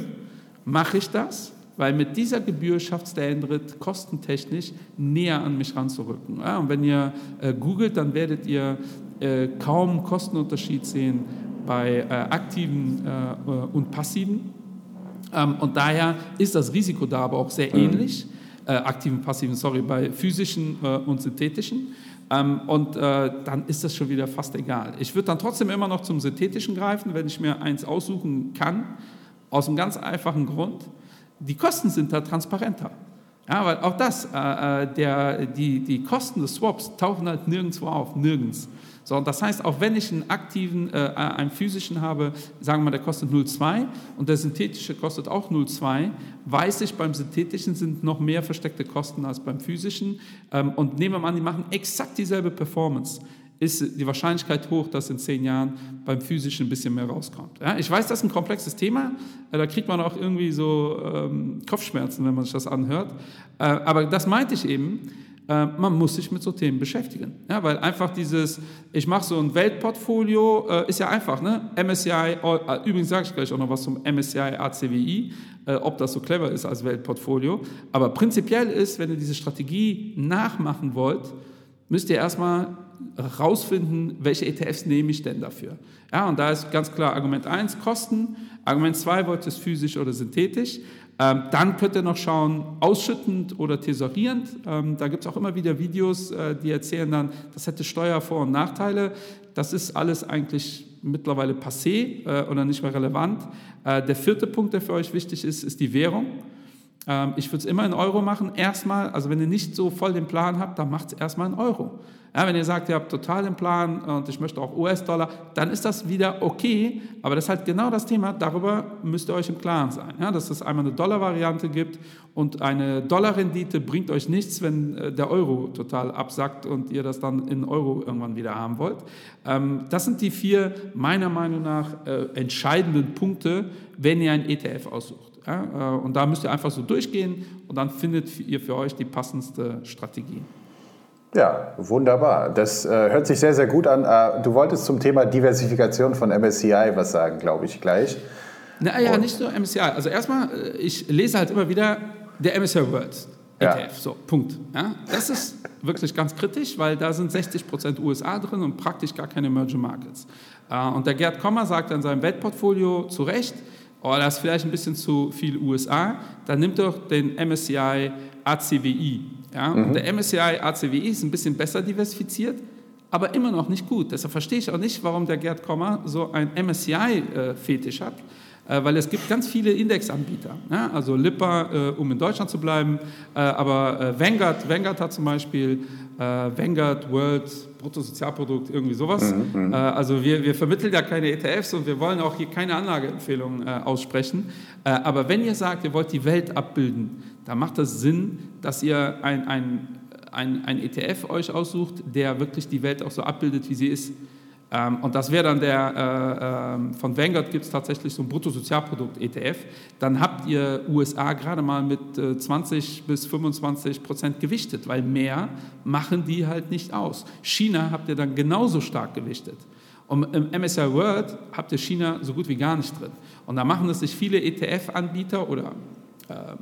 mache ich das, weil mit dieser Gebühr schafft es der Endrit kostentechnisch näher an mich ranzurücken. Ja, und wenn ihr äh, googelt, dann werdet ihr äh, kaum Kostenunterschied sehen bei äh, aktiven äh, und passiven. Ähm, und daher ist das Risiko da aber auch sehr ähnlich, äh, aktiven, passiven, sorry, bei physischen äh, und synthetischen. Ähm, und äh, dann ist das schon wieder fast egal. Ich würde dann trotzdem immer noch zum Synthetischen greifen, wenn ich mir eins aussuchen kann, aus einem ganz einfachen Grund. Die Kosten sind da transparenter. Ja, weil auch das, äh, äh der, die, die Kosten des Swaps tauchen halt nirgendwo auf, nirgends. So, das heißt, auch wenn ich einen aktiven, äh, einen physischen habe, sagen wir mal, der kostet 0,2 und der synthetische kostet auch 0,2, weiß ich, beim synthetischen sind noch mehr versteckte Kosten als beim physischen. Ähm, und nehmen wir mal an, die machen exakt dieselbe Performance ist die Wahrscheinlichkeit hoch, dass in zehn Jahren beim Physischen ein bisschen mehr rauskommt. Ja, ich weiß, das ist ein komplexes Thema, äh, da kriegt man auch irgendwie so ähm, Kopfschmerzen, wenn man sich das anhört. Äh, aber das meinte ich eben, äh, man muss sich mit so Themen beschäftigen. Ja, weil einfach dieses, ich mache so ein Weltportfolio, äh, ist ja einfach. Ne? MSCI, äh, übrigens sage ich gleich auch noch was zum MSCI ACWI, äh, ob das so clever ist als Weltportfolio. Aber prinzipiell ist, wenn ihr diese Strategie nachmachen wollt, müsst ihr erstmal rausfinden, welche ETFs nehme ich denn dafür. Ja, und da ist ganz klar Argument 1 Kosten, Argument 2 wollt ihr es physisch oder synthetisch. Ähm, dann könnt ihr noch schauen, ausschüttend oder tesorierend. Ähm, da gibt es auch immer wieder Videos, äh, die erzählen dann, das hätte Steuervor- und Nachteile. Das ist alles eigentlich mittlerweile passé äh, oder nicht mehr relevant. Äh, der vierte Punkt, der für euch wichtig ist, ist die Währung. Ähm, ich würde es immer in Euro machen. Erstmal, also wenn ihr nicht so voll den Plan habt, dann macht es erstmal in Euro. Ja, wenn ihr sagt, ihr habt total den Plan und ich möchte auch US-Dollar, dann ist das wieder okay. Aber das ist halt genau das Thema. Darüber müsst ihr euch im Klaren sein. Ja, dass es einmal eine Dollar-Variante gibt und eine Dollar-Rendite bringt euch nichts, wenn äh, der Euro total absackt und ihr das dann in Euro irgendwann wieder haben wollt. Ähm, das sind die vier meiner Meinung nach äh, entscheidenden Punkte, wenn ihr ein ETF aussucht. Ja, äh, und da müsst ihr einfach so durchgehen und dann findet ihr für euch die passendste Strategie. Ja, wunderbar. Das äh, hört sich sehr, sehr gut an. Äh, du wolltest zum Thema Diversifikation von MSCI was sagen, glaube ich, gleich. Naja, nicht nur MSCI. Also erstmal, äh, ich lese halt immer wieder der MSCI World ETF. Ja. So, Punkt. Ja, das ist wirklich ganz kritisch, weil da sind 60 Prozent USA drin und praktisch gar keine Emerging Markets. Äh, und der Gerd Kommer sagt in seinem Weltportfolio zu Recht, oh, das ist vielleicht ein bisschen zu viel USA, dann nimmt doch den MSCI ACWI. Ja? Mhm. Und der MSCI ACWI ist ein bisschen besser diversifiziert, aber immer noch nicht gut. Deshalb verstehe ich auch nicht, warum der Gerd Kommer so ein MSCI-Fetisch hat, äh, weil es gibt ganz viele Indexanbieter. Ja? Also Lipper, äh, um in Deutschland zu bleiben, äh, aber Vanguard, Vanguard hat zum Beispiel Vanguard World Bruttosozialprodukt, irgendwie sowas. Mhm, mhm, also wir, wir vermitteln ja keine ETFs und wir wollen auch hier keine Anlageempfehlungen aussprechen. aber wenn ihr sagt, ihr wollt die Welt abbilden, da macht es Sinn, dass ihr ein, ein, ein, ein ETF euch aussucht, der wirklich die Welt auch so abbildet, wie sie ist. Ähm, und das wäre dann der, äh, äh, von Vanguard gibt es tatsächlich so ein Bruttosozialprodukt-ETF. Dann habt ihr USA gerade mal mit äh, 20 bis 25 Prozent gewichtet, weil mehr machen die halt nicht aus. China habt ihr dann genauso stark gewichtet. Und im MSCI World habt ihr China so gut wie gar nicht drin. Und da machen es sich viele ETF-Anbieter oder ähm, äh,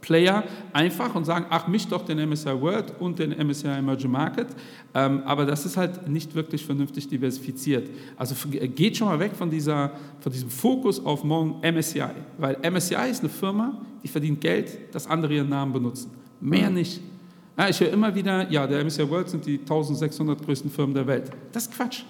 Player einfach und sagen, ach, mich doch den MSCI World und den MSCI Emerging Market. Ähm, aber das ist halt nicht wirklich vernünftig diversifiziert. Also geht schon mal weg von, dieser, von diesem Fokus auf morgen MSCI. Weil MSCI ist eine Firma, die verdient Geld, dass andere ihren Namen benutzen. Mehr nicht. Ja, ich höre immer wieder, ja, der MSCI World sind die 1600 größten Firmen der Welt. Das ist Quatsch.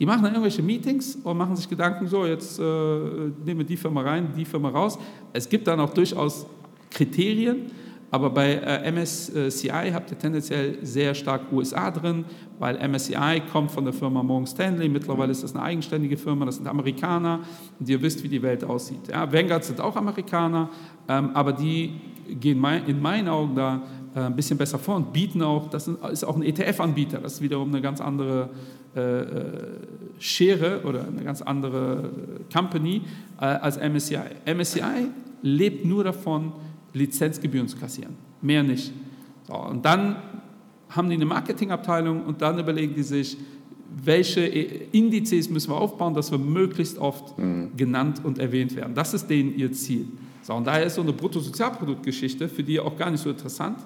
Die machen dann irgendwelche Meetings und machen sich Gedanken, so, jetzt äh, nehmen wir die Firma rein, die Firma raus. Es gibt dann auch durchaus Kriterien. Aber bei äh, MSCI habt ihr tendenziell sehr stark USA drin, weil MSCI kommt von der Firma Morgan Stanley. Mittlerweile ist das eine eigenständige Firma, das sind Amerikaner und ihr wisst, wie die Welt aussieht. Ja, Vanguard sind auch Amerikaner, ähm, aber die gehen in meinen Augen da äh, ein bisschen besser vor und bieten auch, das ist auch ein ETF-Anbieter, das ist wiederum eine ganz andere äh, Schere oder eine ganz andere Company als MSCI. MSCI lebt nur davon, Lizenzgebühren zu kassieren. Mehr nicht. So, und dann haben die eine Marketingabteilung und dann überlegen die sich, welche Indizes müssen wir aufbauen, dass wir möglichst oft mhm. genannt und erwähnt werden. Das ist denen ihr Ziel. So, und daher ist so eine Bruttosozialproduktgeschichte für die auch gar nicht so interessant.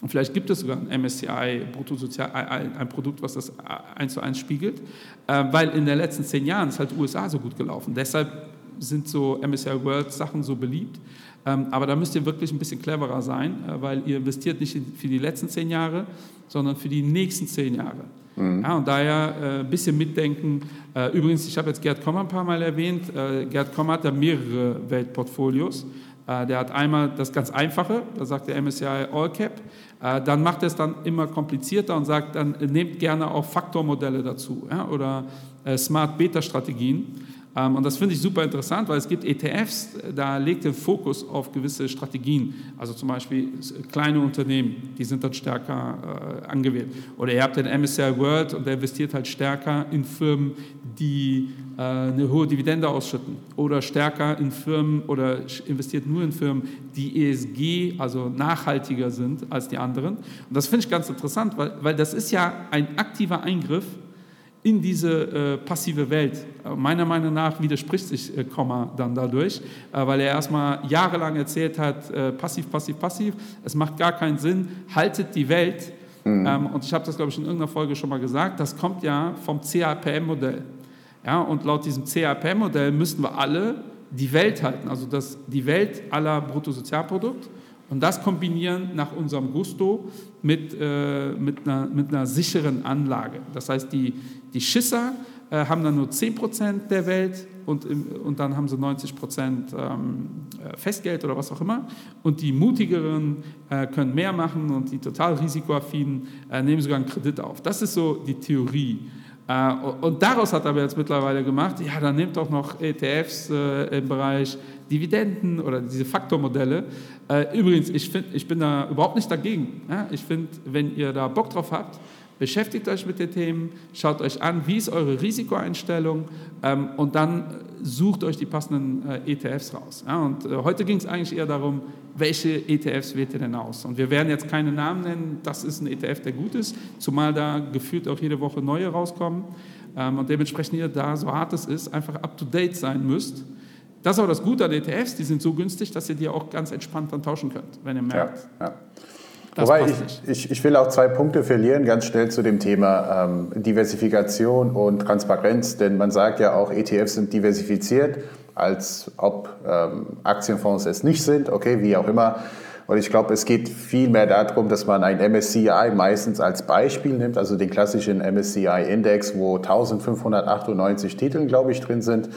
Und vielleicht gibt es sogar ein MSCI Bruttosozial, ein Produkt, was das eins zu eins spiegelt, äh, weil in den letzten zehn Jahren ist halt USA so gut gelaufen. Deshalb sind so MSCI World Sachen so beliebt. Ähm, aber da müsst ihr wirklich ein bisschen cleverer sein, äh, weil ihr investiert nicht für die letzten zehn Jahre, sondern für die nächsten zehn Jahre. Mhm. Ja, und daher äh, ein bisschen mitdenken. Äh, übrigens, ich habe jetzt Gerd Kommer ein paar Mal erwähnt. Gerd Kommer hat da mehrere Weltportfolios. der hat einmal das ganz Einfache, da sagt der MSCI All Cap. dann macht er es dann immer komplizierter und sagt, dann nehmt gerne auch Faktormodelle dazu ja, oder Smart Beta Strategien. Ähm, und das finde ich super interessant, weil es gibt ETFs, da legt der Fokus auf gewisse Strategien. Also zum Beispiel kleine Unternehmen, die sind dann stärker äh, angewählt. Oder ihr habt den MSCI World und der investiert halt stärker in Firmen, die äh, eine hohe Dividende ausschütten. Oder stärker in Firmen oder investiert nur in Firmen, die ESG, also nachhaltiger sind als die anderen. Und das finde ich ganz interessant, weil, weil das ist ja ein aktiver Eingriff in diese äh, passive Welt. Äh, meiner Meinung nach widerspricht sich äh, Komma dann dadurch, äh, weil er erstmal jahrelang erzählt hat, äh, passiv, passiv, passiv, es macht gar keinen Sinn, haltet die Welt Mhm. Ähm, und ich habe das, glaube ich, in irgendeiner Folge schon mal gesagt, das kommt ja vom CAPM-Modell. Ja, und laut diesem CAPM-Modell müssten wir alle die Welt halten, also das, die Welt aller Bruttosozialprodukt und das kombinieren nach unserem Gusto mit, äh, mit, einer, mit einer sicheren Anlage. Das heißt, die, die Schisser äh, haben dann nur 10% der Welt und, und dann haben sie 90% ähm, äh, Festgeld oder was auch immer. Und die mutigeren äh, können mehr machen und die total risikoaffinen äh, nehmen sogar einen Kredit auf. Das ist so die Theorie. Äh, und daraus hat er jetzt mittlerweile gemacht, ja, dann nehmt doch noch ETFs äh, im Bereich Dividenden oder diese Faktormodelle. Äh, übrigens, ich, find, ich bin da überhaupt nicht dagegen. Ich finde, wenn ihr da Bock drauf habt, beschäftigt euch mit den Themen, schaut euch an, wie ist eure Risikoeinstellung ähm, und dann sucht euch die passenden ETFs raus. Und heute ging es eigentlich eher darum, welche ETFs wählt ihr denn aus? Und wir werden jetzt keine Namen nennen, das ist ein ETF, der gut ist, zumal da gefühlt auch jede Woche neue rauskommen ähm, und dementsprechend ihr da, so hart es ist, einfach up-to-date sein müsst. Das ist aber das Gute an ETFs, die sind so günstig, dass ihr die auch ganz entspannt dann tauschen könnt, wenn ihr merkt. Ja, ja. Wobei ich, ich, ich, will auch zwei Punkte verlieren, ganz schnell zu dem Thema ähm, Diversifikation und Transparenz, denn man sagt ja auch, ETFs sind diversifiziert als ob ähm, Aktienfonds es nicht sind, okay, wie auch immer. Und ich glaube, es geht viel mehr darum, dass man ein MSCI meistens als Beispiel nimmt, also den klassischen MSCI-Index, wo 1598 Titel, glaube ich, drin sind.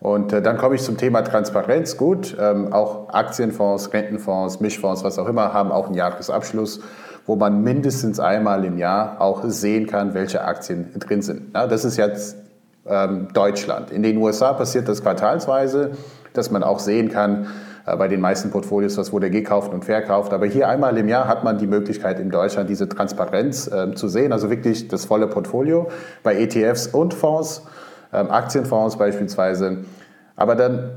Und äh, dann komme ich zum Thema Transparenz. Gut, ähm, auch Aktienfonds, Rentenfonds, Mischfonds, was auch immer, haben auch einen Jahresabschluss, wo man mindestens einmal im Jahr auch sehen kann, welche Aktien drin sind. Ja, das ist jetzt ähm, Deutschland. In den USA passiert das quartalsweise, dass man auch sehen kann, äh, bei den meisten Portfolios, was wurde gekauft und verkauft. Aber hier einmal im Jahr hat man die Möglichkeit in Deutschland diese Transparenz äh, zu sehen, also wirklich das volle Portfolio bei ETFs und Fonds, Aktienfonds beispielsweise. Aber dann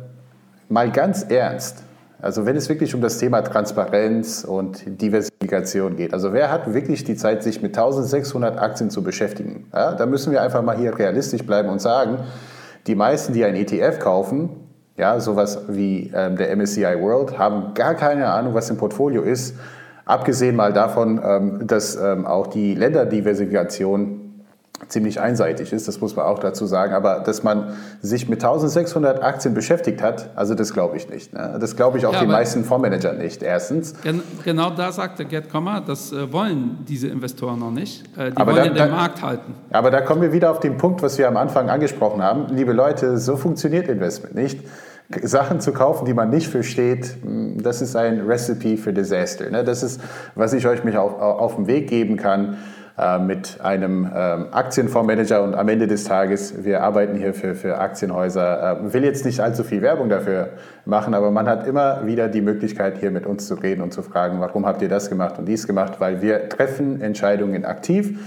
mal ganz ernst, also wenn es wirklich um das Thema Transparenz und Diversifikation geht, also wer hat wirklich die Zeit, sich mit 1600 Aktien zu beschäftigen? Ja, da müssen wir einfach mal hier realistisch bleiben und sagen, die meisten, die ein ETF kaufen, ja, sowas wie ähm, der MSCI World, haben gar keine Ahnung, was im Portfolio ist. Abgesehen mal davon, ähm, dass ähm, auch die Länderdiversifikation ziemlich einseitig ist, das muss man auch dazu sagen. Aber dass man sich mit 1600 Aktien beschäftigt hat, also das glaube ich nicht. Ne? Das glaube ich auch ja, die meisten Fondsmanager nicht, erstens. Gen genau da sagt der Gerd Kommer, das äh, wollen diese Investoren noch nicht. Äh, die aber wollen da, den da, Markt halten. Aber da kommen wir wieder auf den Punkt, was wir am Anfang angesprochen haben. Liebe Leute, so funktioniert Investment nicht. Sachen zu kaufen, die man nicht versteht, hm, das ist ein Recipe für Disaster. Ne? Das ist, was ich euch mich auf, auf den Weg geben kann mit einem ähm, Aktienfondsmanager und am Ende des Tages, wir arbeiten hier für, für Aktienhäuser, äh, will jetzt nicht allzu viel Werbung dafür machen, aber man hat immer wieder die Möglichkeit, hier mit uns zu reden und zu fragen, warum habt ihr das gemacht und dies gemacht, weil wir treffen Entscheidungen aktiv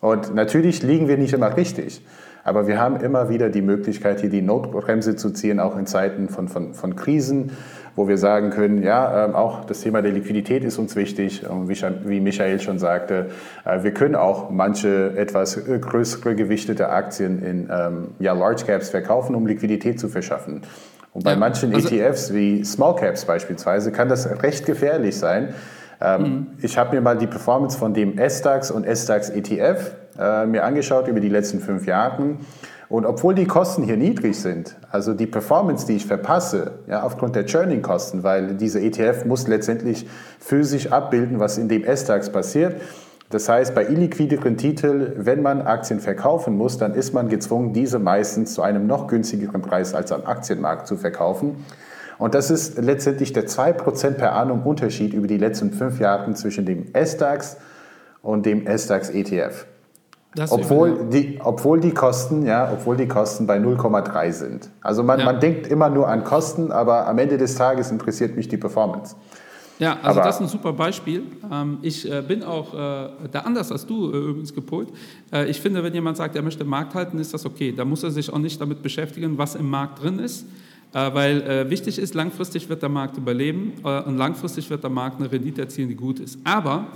und natürlich liegen wir nicht immer richtig. Aber wir haben immer wieder die Möglichkeit, hier die Notbremse zu ziehen, auch in Zeiten von, von, von Krisen wo wir sagen können, ja, ähm, auch das Thema der Liquidität ist uns wichtig. Wie Michael schon sagte, äh, wir können auch manche etwas äh, größere gewichtete Aktien in ähm, ja, Large Caps verkaufen, um Liquidität zu verschaffen. Und bei ja, manchen also ETFs wie Small Caps beispielsweise kann das recht gefährlich sein. Ähm, mhm. Ich habe mir mal die Performance von dem SDAX und SDAX ETF äh, mir angeschaut über die letzten fünf Jahre. Und obwohl die Kosten hier niedrig sind, also die Performance, die ich verpasse, ja, aufgrund der Churning-Kosten, weil diese ETF muss letztendlich physisch abbilden, was in dem S-DAX passiert. Das heißt, bei illiquideren Titeln, wenn man Aktien verkaufen muss, dann ist man gezwungen, diese meistens zu einem noch günstigeren Preis als am Aktienmarkt zu verkaufen. Und das ist letztendlich der 2% per annum Unterschied über die letzten fünf Jahre zwischen dem S-DAX und dem S-DAX ETF. Das obwohl, die, obwohl, die Kosten, ja, obwohl die Kosten bei 0,3 sind. Also man, ja. man denkt immer nur an Kosten, aber am Ende des Tages interessiert mich die Performance. Ja, also aber das ist ein super Beispiel. Ähm, ich äh, bin auch äh, da anders als du äh, übrigens gepolt. Ich finde, wenn jemand sagt, er möchte Markt halten, ist das okay. Da muss er sich auch nicht damit beschäftigen, was im Markt drin ist. Weil wichtig ist, langfristig wird der Markt überleben und langfristig wird der Markt eine Rendite erzielen, die gut ist. Aber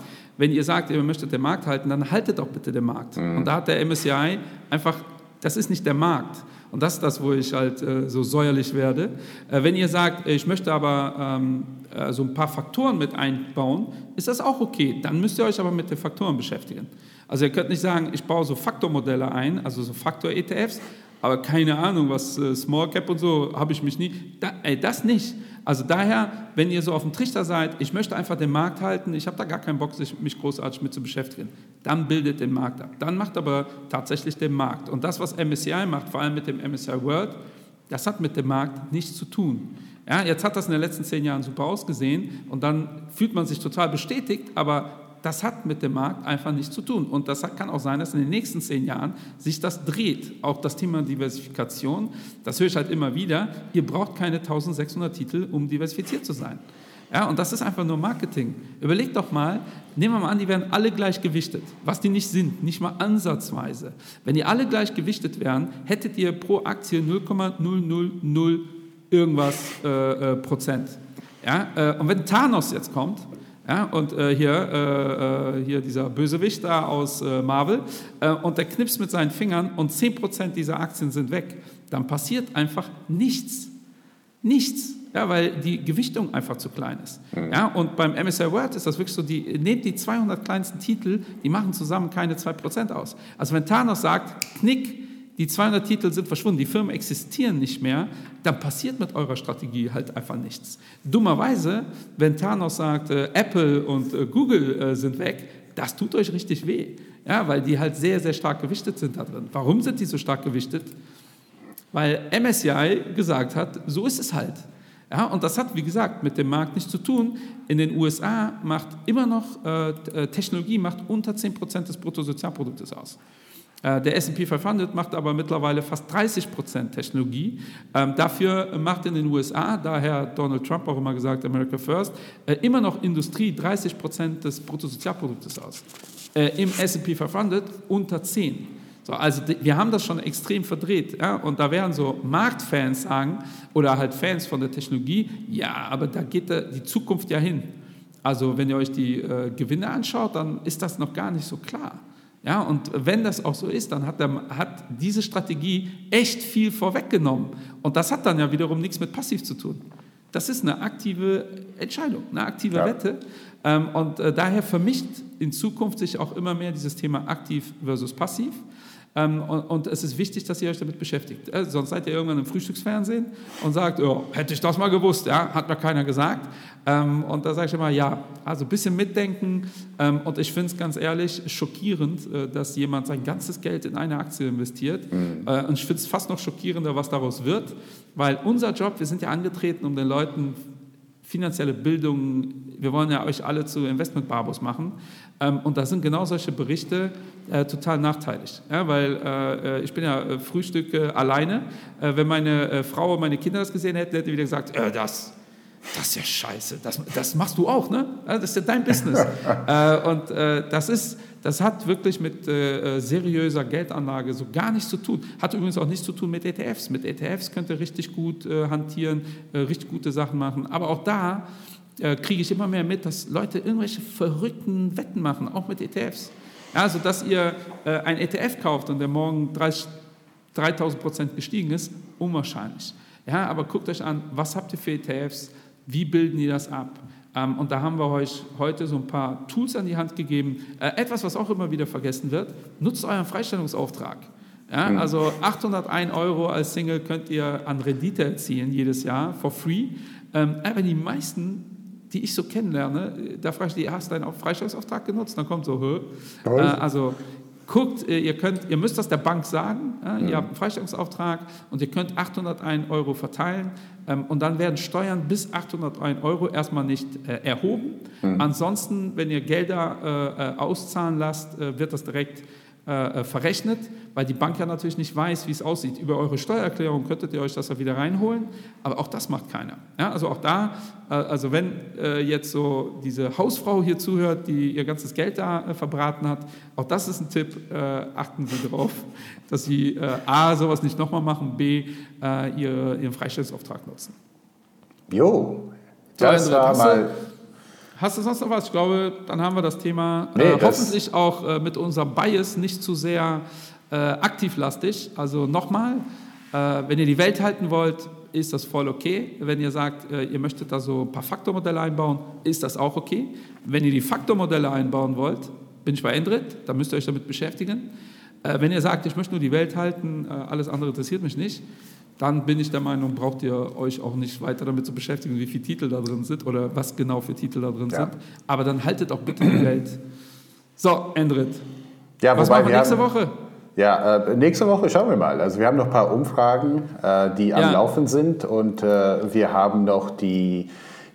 wenn ihr sagt, ihr möchtet den Markt halten, dann haltet doch bitte den Markt. Mhm. Und da hat der MSCI einfach, das ist nicht der Markt. Und das ist das, wo ich halt äh, so säuerlich werde. Äh, wenn ihr sagt, ich möchte aber ähm, äh, so ein paar Faktoren mit einbauen, ist das auch okay. Dann müsst ihr euch aber mit den Faktoren beschäftigen. Also ihr könnt nicht sagen, ich baue so Faktormodelle ein, also so Faktor-ETFs, aber keine Ahnung, was äh, Small Cap und so, habe ich mich nie. Da, ey, das nicht. Also daher, wenn ihr so auf dem Trichter seid, ich möchte einfach den Markt halten, ich habe da gar keinen Bock, mich großartig mit zu beschäftigen, dann bildet den Markt ab. Dann macht aber tatsächlich den Markt. Und das, was MSCI macht, vor allem mit dem MSCI World, das hat mit dem Markt nichts zu tun. Ja, jetzt hat das in den letzten zehn Jahren super ausgesehen und dann fühlt man sich total bestätigt, aber das hat mit dem Markt einfach nichts zu tun. Und das kann auch sein, dass in den nächsten zehn Jahren sich das dreht. Auch das Thema Diversifikation, das höre ich halt immer wieder. Ihr braucht keine 1600 Titel, um diversifiziert zu sein. Ja, und das ist einfach nur Marketing. Überlegt doch mal, nehmen wir mal an, die werden alle gleich gewichtet, was die nicht sind, nicht mal ansatzweise. Wenn die alle gleich gewichtet wären, hättet ihr pro Aktie 0,000 irgendwas äh, äh, Prozent. Ja, äh, und wenn Thanos jetzt kommt ja, und äh, hier, äh, äh, hier dieser Bösewicht da aus äh, Marvel äh, und der knipst mit seinen Fingern und 10% dieser Aktien sind weg, dann passiert einfach nichts. Nichts. Ja, weil die Gewichtung einfach zu klein ist. Mhm. Ja, und beim MSI World ist das wirklich so, die, nehmt die 200 kleinsten Titel, die machen zusammen keine 2% aus. Also wenn Thanos sagt, knick, die 200 Titel sind verschwunden, die Firmen existieren nicht mehr, dann passiert mit eurer Strategie halt einfach nichts. Dummerweise, wenn Thanos sagt, äh, Apple und äh, Google äh, sind weg, das tut euch richtig weh, ja, weil die halt sehr, sehr stark gewichtet sind da drin. Warum sind die so stark gewichtet? Weil MSCI gesagt hat, so ist es halt. Ja, und das hat, wie gesagt, mit dem Markt nichts zu tun. In den USA macht immer noch äh, Technologie macht unter 10% des Bruttosozialproduktes aus. Äh, der SP 500 macht aber mittlerweile fast 30 Prozent Technologie. Ähm, dafür macht in den USA, daher Donald Trump auch immer gesagt, America First, äh, immer noch Industrie 30 Prozent des Bruttosozialproduktes aus. Äh, Im SP 500 unter 10. So, also wir haben das schon extrem verdreht. Ja? Und da werden so Marktfans sagen, oder halt Fans von der Technologie, ja, aber da geht die Zukunft ja hin. Also wenn ihr euch die äh, Gewinne anschaut, dann ist das noch gar nicht so klar. Ja, und wenn das auch so ist, dann hat, der, hat diese Strategie echt viel vorweggenommen. Und das hat dann ja wiederum nichts mit passiv zu tun. Das ist eine aktive Entscheidung, eine aktive ja. Wette. Ähm, und äh, daher vermischt in Zukunft sich auch immer mehr dieses Thema aktiv versus passiv. Ähm, und, und, es ist wichtig, dass ihr euch damit beschäftigt. Äh, sonst seid ihr irgendwann im Frühstücksfernsehen und sagt, oh, hätte ich das mal gewusst, ja, hat mir keiner gesagt. Ähm, und da sage ich immer, ja, also ein bisschen mitdenken. Ähm, und ich finde es ganz ehrlich schockierend, äh, dass jemand sein ganzes Geld in eine Aktie investiert. Mhm. Äh, und ich finde es fast noch schockierender, was daraus wird, weil unser Job, wir sind ja angetreten, um den Leuten finanzielle Bildung, wir wollen ja euch alle zu Investmentbarbos machen. Ähm, und da sind genau solche Berichte äh, total nachteilig. Ja, weil äh, äh ich bin ja äh, Frühstücke alleine. Äh, wenn meine äh, Frau und meine Kinder das gesehen hätten, hätte sie wieder gesagt, das, das ist ja scheiße, das, das machst du auch, ne? Das ist ja dein Business. und das ist das hat wirklich mit äh, äh, seriöser Geldanlage so gar nichts zu tun. Hat übrigens auch nichts zu tun mit ETFs. Mit ETFs könnt ihr richtig gut äh, hantieren, äh, richtig gute Sachen machen. Aber auch da äh, kriege ich immer mehr mit, dass Leute irgendwelche verrückten Wetten machen, auch mit ETFs. Ja, also, dass ihr äh, ein ETF kauft und der morgen 3000 Prozent gestiegen ist, unwahrscheinlich. Ja, aber guckt euch an, was habt ihr für ETFs? Wie bilden die das ab? Ähm, und da haben wir euch heute so ein paar Tools an die Hand gegeben. Äh, etwas, was auch immer wieder vergessen wird, nutzt euren Freistellungsauftrag. Ja, mhm. also 801 Euro als Single könnt ihr an Rendite erzielen jedes Jahr, for free. Ähm, aber die meisten, die ich so kennenlerne, da frage ich die, hast du deinen Freistellungsauftrag genutzt? Dann kommt so, Hö. Äh, also guckt, äh, ihr, könnt, ihr müsst das der Bank sagen, ja, ihr habt einen Freistellungsauftrag und ihr könnt 801 Euro verteilen ähm, und dann werden Steuern bis 801 Euro erstmal nicht äh, erhoben. Mhm. Ansonsten, wenn ihr Gelder äh, äh auszahlen lasst, äh, wird das direkt äh, verrechnet, weil die Bank ja natürlich nicht weiß, wie es aussieht. Über eure Steuererklärung könntet ihr euch das ja wieder reinholen, aber auch das macht keiner. Ja, also auch da, äh, also wenn äh, jetzt so diese Hausfrau hier zuhört, die ihr ganzes Geld da äh, verbraten hat, auch das ist ein Tipp, äh, achten Sie darauf, dass Sie äh, A, sowas nicht nochmal machen, B, ihr, Ihren Freistellungsauftrag nutzen. Jo, das war mal Hast du sonst noch was? Ich glaube, dann haben wir das Thema nee, äh, hoffentlich auch äh, mit unserem Bias nicht zu sehr äh, aktivlastig. Also nochmal, Äh, wenn ihr die Welt halten wollt, ist das voll okay. Wenn ihr sagt, äh, ihr möchtet da so ein paar Faktormodelle einbauen, ist das auch okay. Wenn ihr die Faktormodelle einbauen wollt, bin ich bei Endrit, da müsst ihr euch damit beschäftigen. Äh, wenn ihr sagt, ich möchte nur die Welt halten, äh, alles andere interessiert mich nicht, dann bin ich der Meinung, braucht ihr euch auch nicht weiter damit zu beschäftigen, wie viele Titel da drin sind oder was genau für Titel da drin ja. sind. Aber dann haltet auch bitte die Welt. So, Endrit. Ja, was machen wir nächste haben, Woche? Ja, äh, nächste Woche schauen wir mal. Also wir haben noch ein paar Umfragen, äh, die am ja. Laufen sind und äh, wir haben noch die,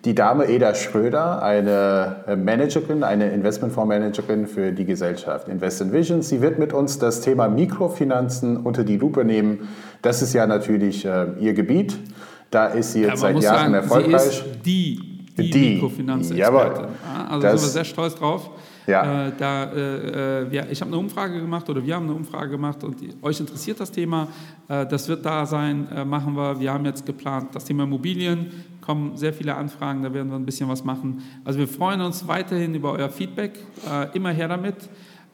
die Dame Eda Schröder, eine äh, Managerin, eine Investmentfondsmanagerin für die Gesellschaft Invest in Vision. Sie wird mit uns das Thema Mikrofinanzen unter die Lupe nehmen. Das ist ja natürlich äh, ihr Gebiet. Da ist sie jetzt ja, seit Jahren sagen, erfolgreich. Sie ist die, die, die. Mikrofinanzexpertin. Also da sind wir sehr stolz drauf. Ja. Äh, da, äh, äh, wir, ich habe eine Umfrage gemacht oder wir haben eine Umfrage gemacht und euch interessiert das Thema. Äh, das wird da sein, äh, machen wir. Wir haben jetzt geplant, das Thema Immobilien, kommen sehr viele Anfragen, da werden wir ein bisschen was machen. Also wir freuen uns weiterhin über euer Feedback, äh, immer her damit.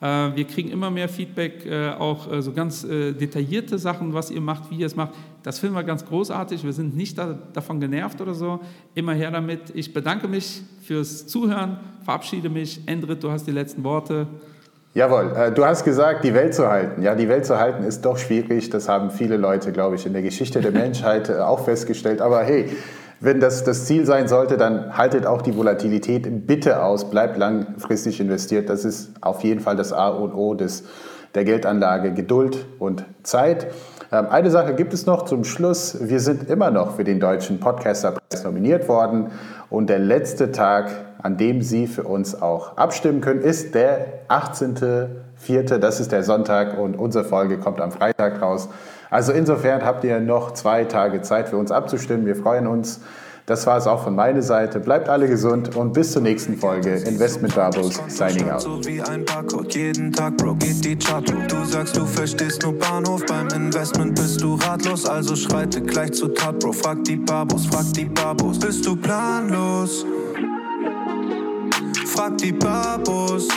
Äh, wir kriegen immer mehr Feedback, äh, auch äh, so ganz detaillierte Sachen, was ihr macht, wie ihr es macht. Das finden wir ganz großartig. Wir sind nicht davon genervt oder so. Immer her damit. Ich bedanke mich fürs Zuhören, verabschiede mich. Endrit, du hast die letzten Worte. Jawohl, du hast gesagt, die Welt zu halten. Ja, die Welt zu halten ist doch schwierig. Das haben viele Leute, glaube ich, in der Geschichte der Menschheit auch festgestellt. Aber hey, wenn das das Ziel sein sollte, dann haltet auch die Volatilität bitte aus, bleibt langfristig investiert. Das ist auf jeden Fall das A und O des, der Geldanlage, Geduld und Zeit. Ähm, eine Sache gibt es noch zum Schluss. Wir sind immer noch für den Deutschen Podcasterpreis nominiert worden. Und der letzte Tag, an dem Sie für uns auch abstimmen können, ist der 18.04. Das ist der Sonntag und unsere Folge kommt am Freitag raus. Also insofern habt ihr noch zwei Tage Zeit für uns abzustimmen. Wir freuen uns. Das war es auch von meiner Seite. Bleibt alle gesund und bis zur nächsten Folge Investment Barbos signing out. So wie ein Barcode, jeden Tag, Bro, geht die Chart Du sagst, du verstehst nur Bahnhof, beim Investment bist du ratlos, also schreite gleich zu Tat, Bro. Frag die Barbos, frag die Barbos, bist du planlos? Frag die Barbos.